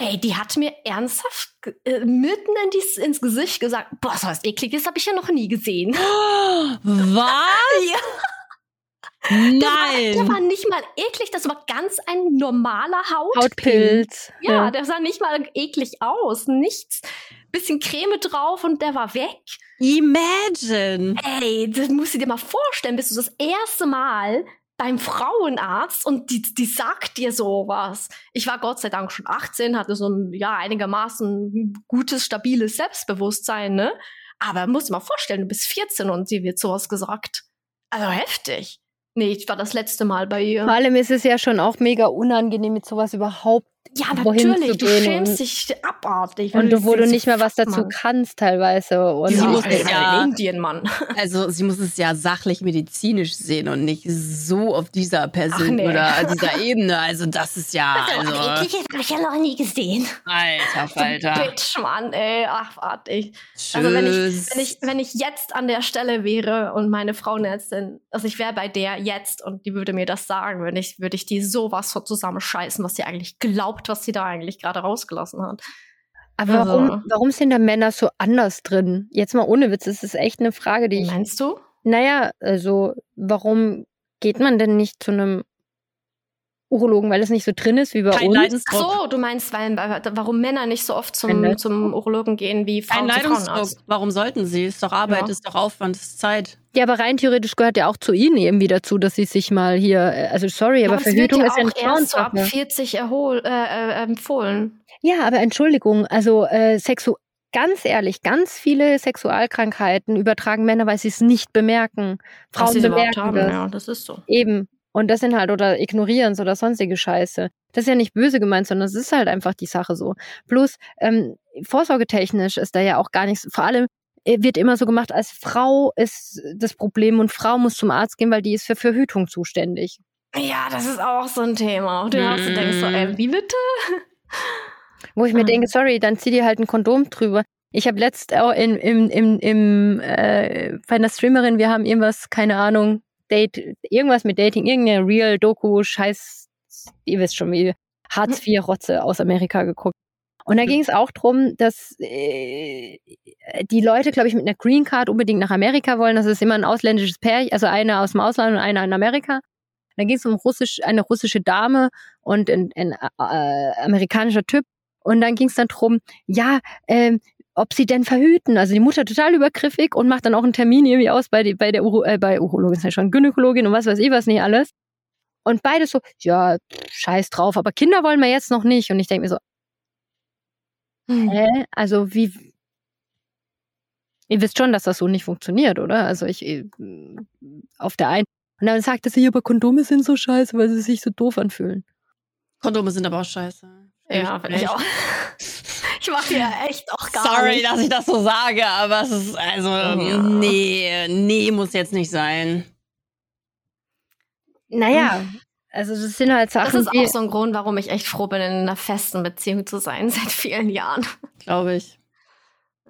Ey, die hat mir ernsthaft äh, mitten in dies, ins Gesicht gesagt, boah, so was ekliges habe ich ja noch nie gesehen. Was? (laughs) Ja, der, war, der Nein. war nicht mal eklig, das war ganz ein normaler Hautpilz. Hautpilz. Ja, der sah nicht mal eklig aus, nichts. Bisschen Creme drauf und der war weg. Imagine. Ey, das musst du dir mal vorstellen, bist du das erste Mal beim Frauenarzt und die, die sagt dir sowas. Ich war Gott sei Dank schon 18, hatte so ein, ja, einigermaßen gutes, stabiles Selbstbewusstsein, ne? Aber musst dir mal vorstellen, du bist 14 und dir wird sowas gesagt. Also heftig. Nee, ich war das letzte Mal bei ihr. Vor allem ist es ja schon auch mega unangenehm, mit sowas überhaupt. Ja, natürlich, du schämst dich abartig. wenn Und du, wo du nicht mehr was dazu Mann. kannst teilweise. Und Sie muss es ja- in Indien, Mann. (laughs) Also sie muss es ja sachlich medizinisch sehen und nicht so auf dieser Person nee. oder (laughs) dieser Ebene. Also das ist ja, also, habe ich ja noch nie gesehen. alter (laughs) So Falter. Bitch, Mann, ey, ach, warte ich. Also wenn ich, wenn ich, wenn ich jetzt an der Stelle wäre und meine Frauenärztin, also ich wäre bei der jetzt und die würde mir das sagen, würde ich, würde ich die sowas von zusammenscheißen, was sie eigentlich glaubt, was sie da eigentlich gerade rausgelassen hat. Aber Also- warum, warum sind da Männer so anders drin? Jetzt mal ohne Witz, das ist echt eine Frage, die ich. meinst du? Naja, also, warum geht man denn nicht zu einem Urologen, weil es nicht so drin ist wie bei Kein uns? Ach Leidensdruck. so, du meinst, weil, warum Männer nicht so oft Kein zum, zum Urologen gehen wie Kein Frauen zu Leidensdruck. Frauenarzt. Warum sollten sie? Ist doch Arbeit, Ja. ist doch Aufwand, ist Zeit. Ja, aber rein theoretisch gehört ja auch zu ihnen irgendwie dazu, dass sie sich mal hier, äh, also sorry, aber Aber Verhütung ja ist ja auch eine erst so ab Frauensache. 40 erhol, äh, äh, empfohlen. Ja, aber Entschuldigung, also äh, Sexu ganz ehrlich, ganz viele Sexualkrankheiten übertragen Männer, weil sie es nicht bemerken. Frauen sie bemerken haben, das. ja, das ist so. Eben. Und das sind halt, oder ignorieren es oder sonstige Scheiße. Das ist ja nicht böse gemeint, sondern es ist halt einfach die Sache so. Bloß, ähm, vorsorgetechnisch ist da ja auch gar nichts. Vor allem äh, wird immer so gemacht, als Frau ist das Problem und Frau muss zum Arzt gehen, weil die ist für Verhütung zuständig. Ja, das ist auch so ein Thema. Du hast du denkst so, ey, wie bitte? Wo ich mir Ah. denke, sorry, dann zieh dir halt ein Kondom drüber. Ich habe letzt auch in, im, im, im, äh, bei einer Streamerin, wir haben irgendwas, keine Ahnung, Date, irgendwas mit Dating, irgendeine Real-Doku, Scheiß, ihr wisst schon, wie Hartz-IV-Rotze aus Amerika geguckt. Und da ging es auch drum, dass äh, die Leute, glaube ich, mit einer Green Card unbedingt nach Amerika wollen. Das ist immer ein ausländisches Pärchen, also einer aus dem Ausland und einer in Amerika. Da ging es um russisch, eine russische Dame und ein, ein äh, amerikanischer Typ. Und dann ging es dann drum, ja, ähm, ob sie denn verhüten. Also die Mutter total übergriffig und macht dann auch einen Termin irgendwie aus bei, die, bei der Uro, äh, bei Urologin, ist ja schon Gynäkologin und was weiß ich was nicht alles. Und beide so, ja, scheiß drauf, aber Kinder wollen wir jetzt noch nicht. Und ich denke mir so, hä? Also wie, ihr wisst schon, dass das so nicht funktioniert, oder? Also ich, äh, auf der einen. Und dann sagte sie, aber Kondome sind so scheiße, weil sie sich so doof anfühlen. Kondome sind aber auch scheiße. Ja, ich auch. (laughs) Ich mache ja echt auch gar Sorry, nicht. dass ich das so sage, aber es ist also Ja. nee, nee muss jetzt nicht sein. Naja, also das sind halt Das Sachen, ist die, auch so ein Grund, warum ich echt froh bin, in einer festen Beziehung zu sein, (laughs) seit vielen Jahren. Glaube ich.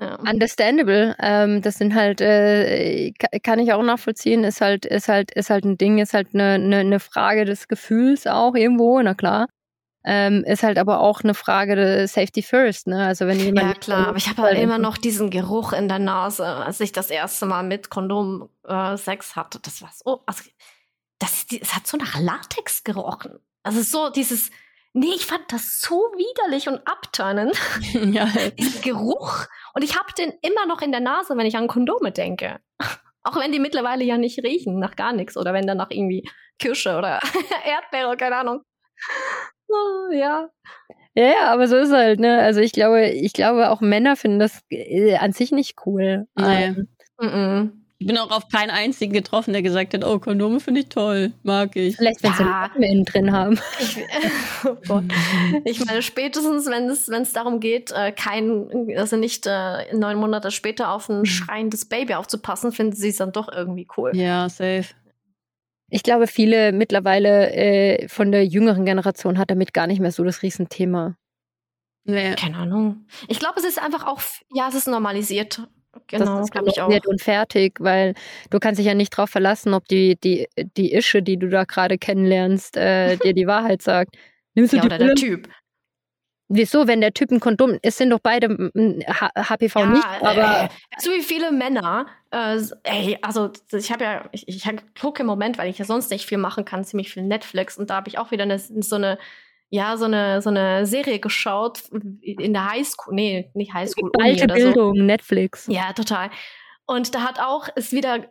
Ja. understandable. Ähm, das sind halt, äh, ka- kann ich auch nachvollziehen, ist halt, ist halt, ist halt ein Ding, ist halt eine, eine, eine Frage des Gefühls auch irgendwo, na klar. Ähm, ist halt aber auch eine Frage des Safety First, ne? Also wenn jemand Ja, klar, aber ich habe halt immer noch diesen Geruch in der Nase, als ich das erste Mal mit Kondom äh, Sex hatte. Das war so, also, das, es hat so nach Latex gerochen. Also so dieses, nee, ich fand das so widerlich und abturnend, (laughs) ja. diesen Geruch. Und ich habe den immer noch in der Nase, wenn ich an Kondome denke. (laughs) Auch wenn die mittlerweile ja nicht riechen, nach gar nichts. Oder wenn dann nach irgendwie Kirsche oder (laughs) Erdbeere, keine Ahnung. Oh, (laughs) ja. Ja, ja, aber so ist halt, ne? Also ich glaube, ich glaube auch Männer finden das äh, an sich nicht cool. Nee. Mm -mm. Ich bin auch auf keinen einzigen getroffen, der gesagt hat, oh, Kondome finde ich toll, mag ich. vielleicht, wenn sie Ja. Lappen innen drin haben. Ich, (laughs) oh Gott. ich meine, spätestens, wenn es, wenn es darum geht, äh, kein, also nicht äh, neun Monate später auf ein schreiendes Baby aufzupassen, finden sie es dann doch irgendwie cool. Ja, safe. Ich glaube, viele mittlerweile äh, von der jüngeren Generation hat damit gar nicht mehr so das Riesenthema. Nee. Keine Ahnung. Ich glaube, es ist einfach auch, ja, es ist normalisiert. Genau, das ist glaube ich auch. normalisiert und fertig, weil du kannst dich ja nicht drauf verlassen, ob die, die, die Ische, die du da gerade kennenlernst, äh, (laughs) dir die Wahrheit sagt. Nimmst du Ja, die oder der Pille? Typ. Wieso, wenn der Typ ein Kondom, es sind doch beide HPV nicht, aber äh, so wie viele Männer, äh, ey, also ich habe ja, ich, ich gucke im Moment, weil ich ja sonst nicht viel machen kann, ziemlich viel Netflix und da habe ich auch wieder eine, so eine, ja, so eine, so eine Serie geschaut in der Highschool, nee, nicht Highschool, alte oder so. Bildung, Netflix. Ja, total. Und da hat auch, ist wieder,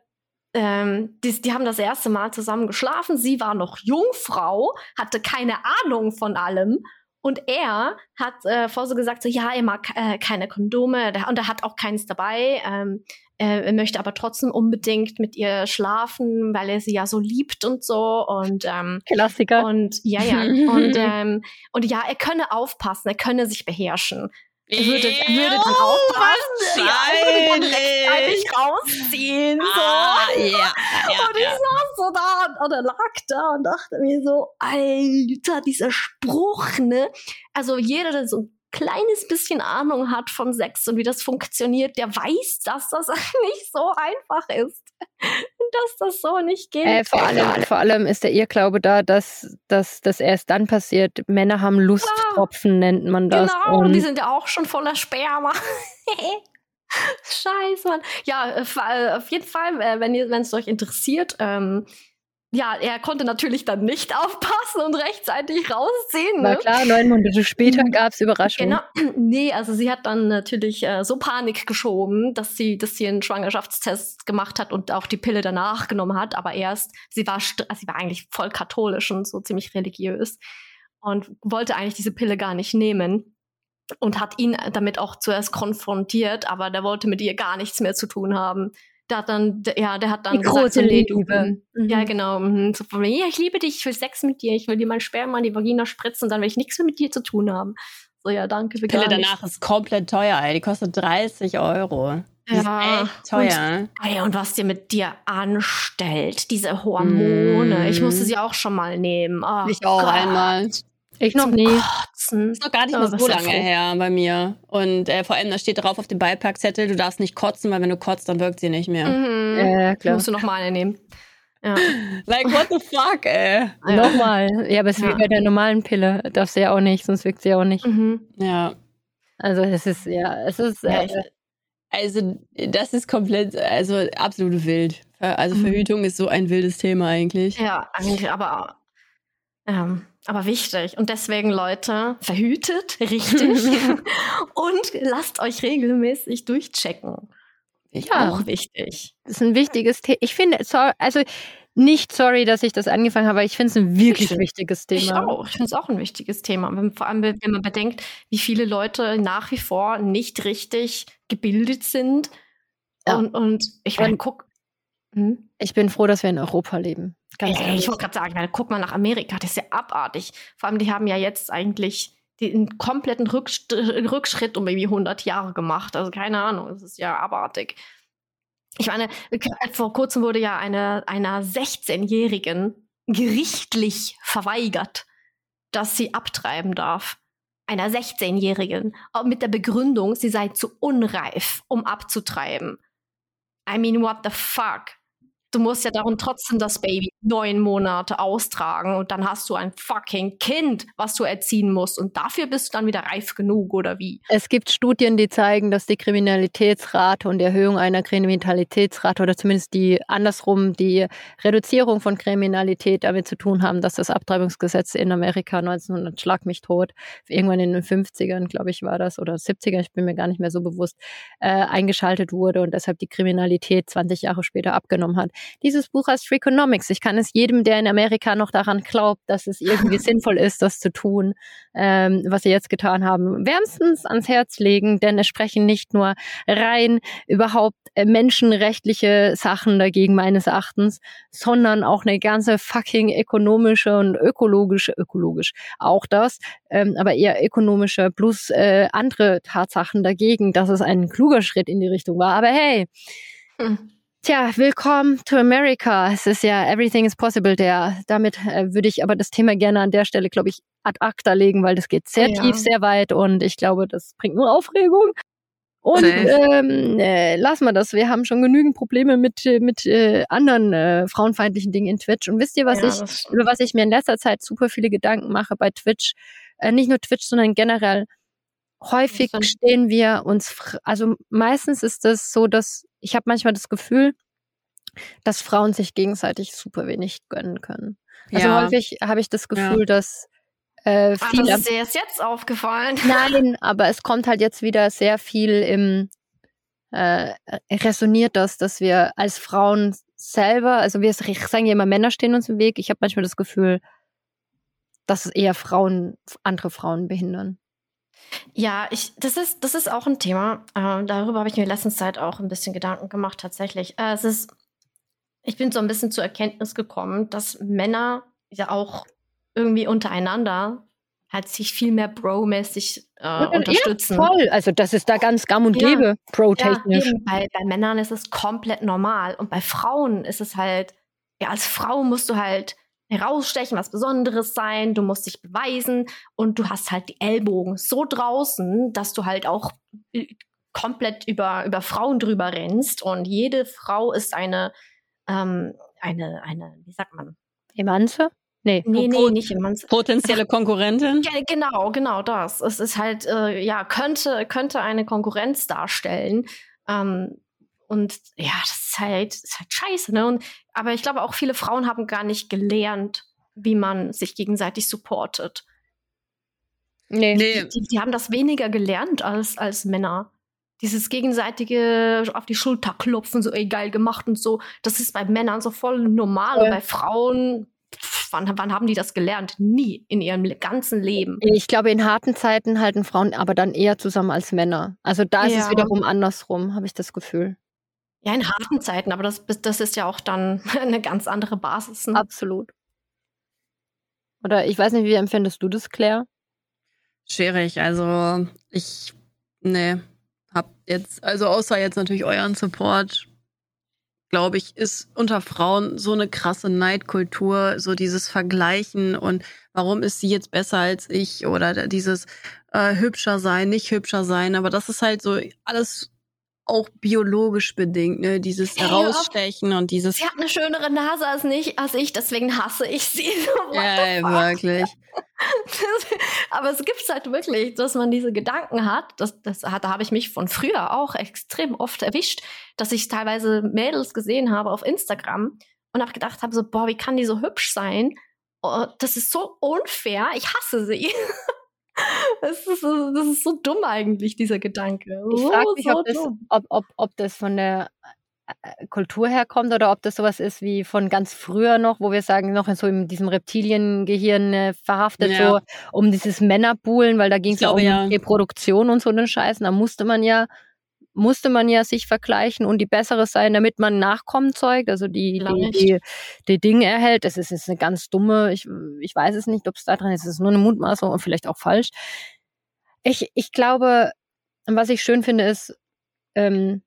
ähm, die, die haben das erste Mal zusammen geschlafen. Sie war noch Jungfrau, hatte keine Ahnung von allem. Und er hat äh, vorher so gesagt, so, ja, er mag äh, keine Kondome und er hat auch keins dabei. Ähm, äh, er möchte aber trotzdem unbedingt mit ihr schlafen, weil er sie ja so liebt und so. Und ähm, Klassiker. und ja, ja. (laughs) Und, ähm, und ja, er könne aufpassen, er könne sich beherrschen. Er würde, er würde dann aufpassen. Er würde dann rechtzeitig rausziehen. So. Ah, ja, ja, (laughs) und ich ja. saß so da oder lag da und dachte mir so, Alter, dieser Spruch, ne? Also jeder, der so ein kleines bisschen Ahnung hat von Sex und wie das funktioniert, der weiß, dass das (laughs) nicht so einfach ist. Und (laughs) dass das so nicht geht. Äh, vor, allem, vor allem ist der Irrglaube da, dass, dass das erst dann passiert. Männer haben Lusttropfen, nennt man das. Genau, und die sind ja auch schon voller Sperma. (laughs) Scheiße, Mann. Ja, äh, äh, auf jeden Fall, äh, wenn es euch interessiert, ähm, ja, er konnte natürlich dann nicht (laughs) aufpassen und rechtzeitig rausziehen. Ne? klar, neun Monate später gab es Überraschungen. Genau. (clears throat) Nee, also sie hat dann natürlich äh, so Panik geschoben, dass sie, dass sie einen Schwangerschaftstest gemacht hat und auch die Pille danach genommen hat. Aber erst, sie war, also sie war eigentlich voll katholisch und so ziemlich religiös und wollte eigentlich diese Pille gar nicht nehmen und hat ihn damit auch zuerst konfrontiert, aber der wollte mit ihr gar nichts mehr zu tun haben. Der hat dann, ja, der hat dann Die große nee, du- Liebe. Mhm. Ja, genau. mhm. So von wegen, ja, ich liebe dich, ich will Sex mit dir, ich will dir mein Sperma in die Vagina spritzen und dann will ich nichts mehr mit dir zu tun haben. So, ja, danke für Pille gar danach ist komplett teuer, ey. Die kostet 30 Euro. Die Ja, ist echt teuer. Und, ey, und was dir mit dir anstellt, diese Hormone. Mm. Ich musste sie auch schon mal nehmen. Oh, ich auch Gott. einmal. Ich noch nie. Kotzen. Ist noch gar nicht bist so ja lange her bei mir. Und äh, vor allem, da steht drauf auf dem Beipackzettel, du darfst nicht kotzen, weil wenn du kotzt, dann wirkt sie nicht mehr. Mhm. Ja, klar. Musst du noch mal eine nehmen. Ja. (laughs) Like, what the fuck, ey? Ja. Nochmal. Ja, aber es ist Ja. wie bei der normalen Pille. Darfst du ja auch nicht, sonst wirkt sie auch nicht. Mhm. Ja. Also es ist, ja, es ist, Ja, äh, ich, Also, das ist komplett, also absolut wild. Also, Mhm. Verhütung ist so ein wildes Thema eigentlich. ja, eigentlich, aber, ähm, aber wichtig. Und deswegen, Leute, verhütet richtig (laughs) und lasst euch regelmäßig durchchecken. Ja. Auch wichtig. das ist ein wichtiges Thema. Ich finde, so, also nicht sorry, dass ich das angefangen habe, aber ich finde es ein wirklich Ich- wichtiges Ich Thema. auch. Ich finde es auch ein wichtiges Thema. Wenn, vor allem, wenn man bedenkt, wie viele Leute nach wie vor nicht richtig gebildet sind. Ja. Und, und ich meine, guck. Hm? Ich bin froh, dass wir in Europa leben. Ganz Ey, ich wollte gerade sagen, weil guck mal nach Amerika, das ist ja abartig. Vor allem, die haben ja jetzt eigentlich den kompletten Rückst Rückschritt um irgendwie 100 Jahre gemacht. Also keine Ahnung, das ist ja abartig. Ich meine, vor kurzem wurde ja eine, einer 16-Jährigen gerichtlich verweigert, dass sie abtreiben darf. Einer 16-Jährigen. Mit der Begründung, sie sei zu unreif, um abzutreiben. I mean, what the fuck? Du musst ja darum trotzdem das Baby neun Monate austragen und dann hast du ein fucking Kind, was du erziehen musst und dafür bist du dann wieder reif genug oder wie? Es gibt Studien, die zeigen, dass die Kriminalitätsrate und die Erhöhung einer Kriminalitätsrate oder zumindest die andersrum die Reduzierung von Kriminalität damit zu tun haben, dass das Abtreibungsgesetz in Amerika 1900 schlag mich tot, irgendwann in den 50ern, glaube ich, war das oder 70er, ich bin mir gar nicht mehr so bewusst, äh, eingeschaltet wurde und deshalb die Kriminalität 20 Jahre später abgenommen hat. Dieses Buch heißt Freakonomics. Ich kann es jedem, der in Amerika noch daran glaubt, dass es irgendwie (laughs) sinnvoll ist, das zu tun, ähm, was sie jetzt getan haben, wärmstens ans Herz legen, denn es sprechen nicht nur rein überhaupt äh, menschenrechtliche Sachen dagegen meines Erachtens, sondern auch eine ganze fucking ökonomische und ökologische, ökologisch auch das, ähm, aber eher ökonomische plus äh, andere Tatsachen dagegen, dass es ein kluger Schritt in die Richtung war. Aber hey, Hm. Tja, willkommen to America. Es ist ja Everything is Possible. Der, damit äh, würde ich aber das Thema gerne an der Stelle, glaube ich, ad acta legen, weil das geht sehr Ja. tief, sehr weit und ich glaube, das bringt nur Aufregung. Und ähm, äh, lassen wir das. Wir haben schon genügend Probleme mit, äh, mit äh, anderen äh, frauenfeindlichen Dingen in Twitch. Und wisst ihr, was Ja, ich, über was ich mir in letzter Zeit super viele Gedanken mache bei Twitch? Äh, nicht nur Twitch, sondern generell. Häufig stehen wir uns, also meistens ist es so, dass ich habe manchmal das Gefühl, dass Frauen sich gegenseitig super wenig gönnen können. Also Ja. häufig habe ich das Gefühl, dass äh, Ah, viele das ist dir erst jetzt aufgefallen. (laughs) Nein, aber es kommt halt jetzt wieder sehr viel im äh, resoniert das, dass wir als Frauen selber, also wir sagen ja immer, Männer stehen uns im Weg. Ich habe manchmal das Gefühl, dass es eher Frauen, andere Frauen behindern. Ja, ich, das ist, das ist auch ein Thema. Äh, darüber habe ich mir in letzter Zeit auch ein bisschen Gedanken gemacht, tatsächlich. Äh, es ist, ich bin so ein bisschen zur Erkenntnis gekommen, dass Männer ja auch irgendwie untereinander halt sich viel mehr bro-mäßig äh, unterstützen. Voll, also das ist da ganz gamm und Ja. gäbe, Ja, pro-technisch. eben. Bei, bei Männern ist es komplett normal. Und bei Frauen ist es halt, ja, als Frau musst du halt herausstechen, was Besonderes sein, du musst dich beweisen und du hast halt die Ellbogen so draußen, dass du halt auch äh, komplett über, über Frauen drüber rennst. Und jede Frau ist eine, ähm, eine, eine, wie sagt man? Emanze? Nee. Nee, nee, nicht immer. Potenzielle (laughs) Konkurrentin? Ja, genau, genau das. Es ist halt, äh, ja, könnte, könnte eine Konkurrenz darstellen. Ähm, und ja, das ist halt, das ist halt scheiße, ne? Und, aber ich glaube, auch viele Frauen haben gar nicht gelernt, wie man sich gegenseitig supportet. Nee. Nee. Die, die haben das weniger gelernt als, als Männer. Dieses gegenseitige auf die Schulter klopfen, so ey, geil gemacht und so, das ist bei Männern so voll normal. Und Ja. bei Frauen, pff, wann, wann haben die das gelernt? Nie in ihrem ganzen Leben. Ich glaube, in harten Zeiten halten Frauen aber dann eher zusammen als Männer. Also da ist es Ja. wiederum andersrum, habe ich das Gefühl. Ja, in harten Zeiten, aber das, das ist ja auch dann (laughs) eine ganz andere Basis. Ne? Absolut. Oder ich weiß nicht, wie empfindest du das, Claire? Schwierig. Also, ich, nee, hab jetzt, also außer jetzt natürlich euren Support, glaube ich, ist unter Frauen so eine krasse Neidkultur, so dieses Vergleichen und warum ist sie jetzt besser als ich oder dieses äh, hübscher sein, nicht hübscher sein. Aber das ist halt so alles auch biologisch bedingt, ne? Dieses hey, Herausstechen und dieses. Sie hat eine schönere Nase als, nicht, als ich, deswegen hasse ich sie. (laughs) ja, wirklich. (laughs) Aber es gibt es halt wirklich, dass man diese Gedanken hat. Das, das hat, da habe ich mich von früher auch extrem oft erwischt, dass ich teilweise Mädels gesehen habe auf Instagram und habe gedacht habe so, boah, wie kann die so hübsch sein? Oh, das ist so unfair. Ich hasse sie. (laughs) (laughs) Das ist, so, das ist so dumm eigentlich, dieser Gedanke. Ich frage mich, so ob, das, ob, ob, ob das von der äh, Kultur herkommt oder ob das sowas ist wie von ganz früher noch, wo wir sagen, noch in so in diesem Reptiliengehirn äh, verhaftet, ja. so um dieses Männerbuhlen, weil da ging es ja um ja. Reproduktion und so einen Scheiß. Da musste man ja musste man ja sich vergleichen und die bessere sein, damit man Nachkommen zeugt, also die, die, die, die, Dinge erhält. Das ist, ist eine ganz dumme, ich, ich weiß es nicht, ob es da dran ist, es ist nur eine Mutmaßung und vielleicht auch falsch. Ich, ich glaube, was ich schön finde, ist, ähm,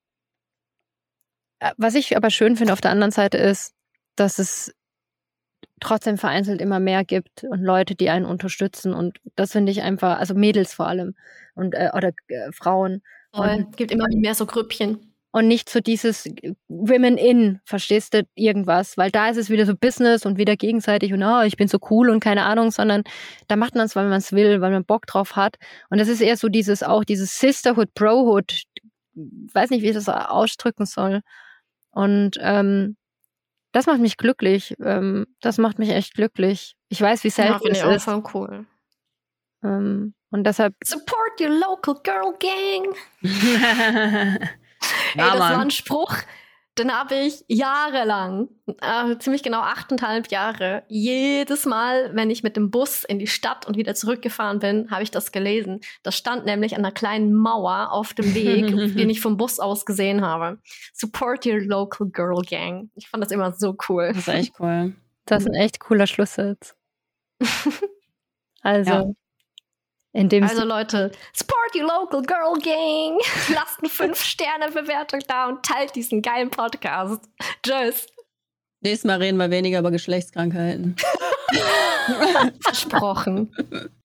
äh, was ich aber schön finde auf der anderen Seite ist, dass es trotzdem vereinzelt immer mehr gibt und Leute, die einen unterstützen und das finde ich einfach, also Mädels vor allem und äh, oder äh, Frauen Voll. Es gibt immer mehr so Grüppchen. Und nicht so dieses Women in, verstehst du, irgendwas. Weil da ist es wieder so Business und wieder gegenseitig und oh, ich bin so cool und keine Ahnung, sondern da macht man es, weil man es will, weil man Bock drauf hat. Und das ist eher so dieses auch, dieses Sisterhood, Brohood. Weiß nicht, wie ich das ausdrücken soll. Und ähm, das macht mich glücklich. Ähm, das macht mich echt glücklich. Ich weiß, wie selten ja, es ist. Voll cool. Ähm, und deshalb. Support your local girl gang. (laughs) Ey, das war ein Spruch, den habe ich jahrelang, äh, ziemlich genau achteinhalb Jahre, jedes Mal, wenn ich mit dem Bus in die Stadt und wieder zurückgefahren bin, habe ich das gelesen. Das stand nämlich an einer kleinen Mauer auf dem Weg, (laughs) den ich vom Bus aus gesehen habe. Support your local girl gang. Ich fand das immer so cool. Das ist echt cool. Das ist ein echt cooler Schlusssatz. (laughs) also, ja. In dem also Leute, support your local girl gang. (laughs) Lasst eine 5-Sterne-Bewertung da und teilt diesen geilen Podcast. Tschüss. Nächstes Mal reden wir weniger über Geschlechtskrankheiten. (laughs) Versprochen. (laughs)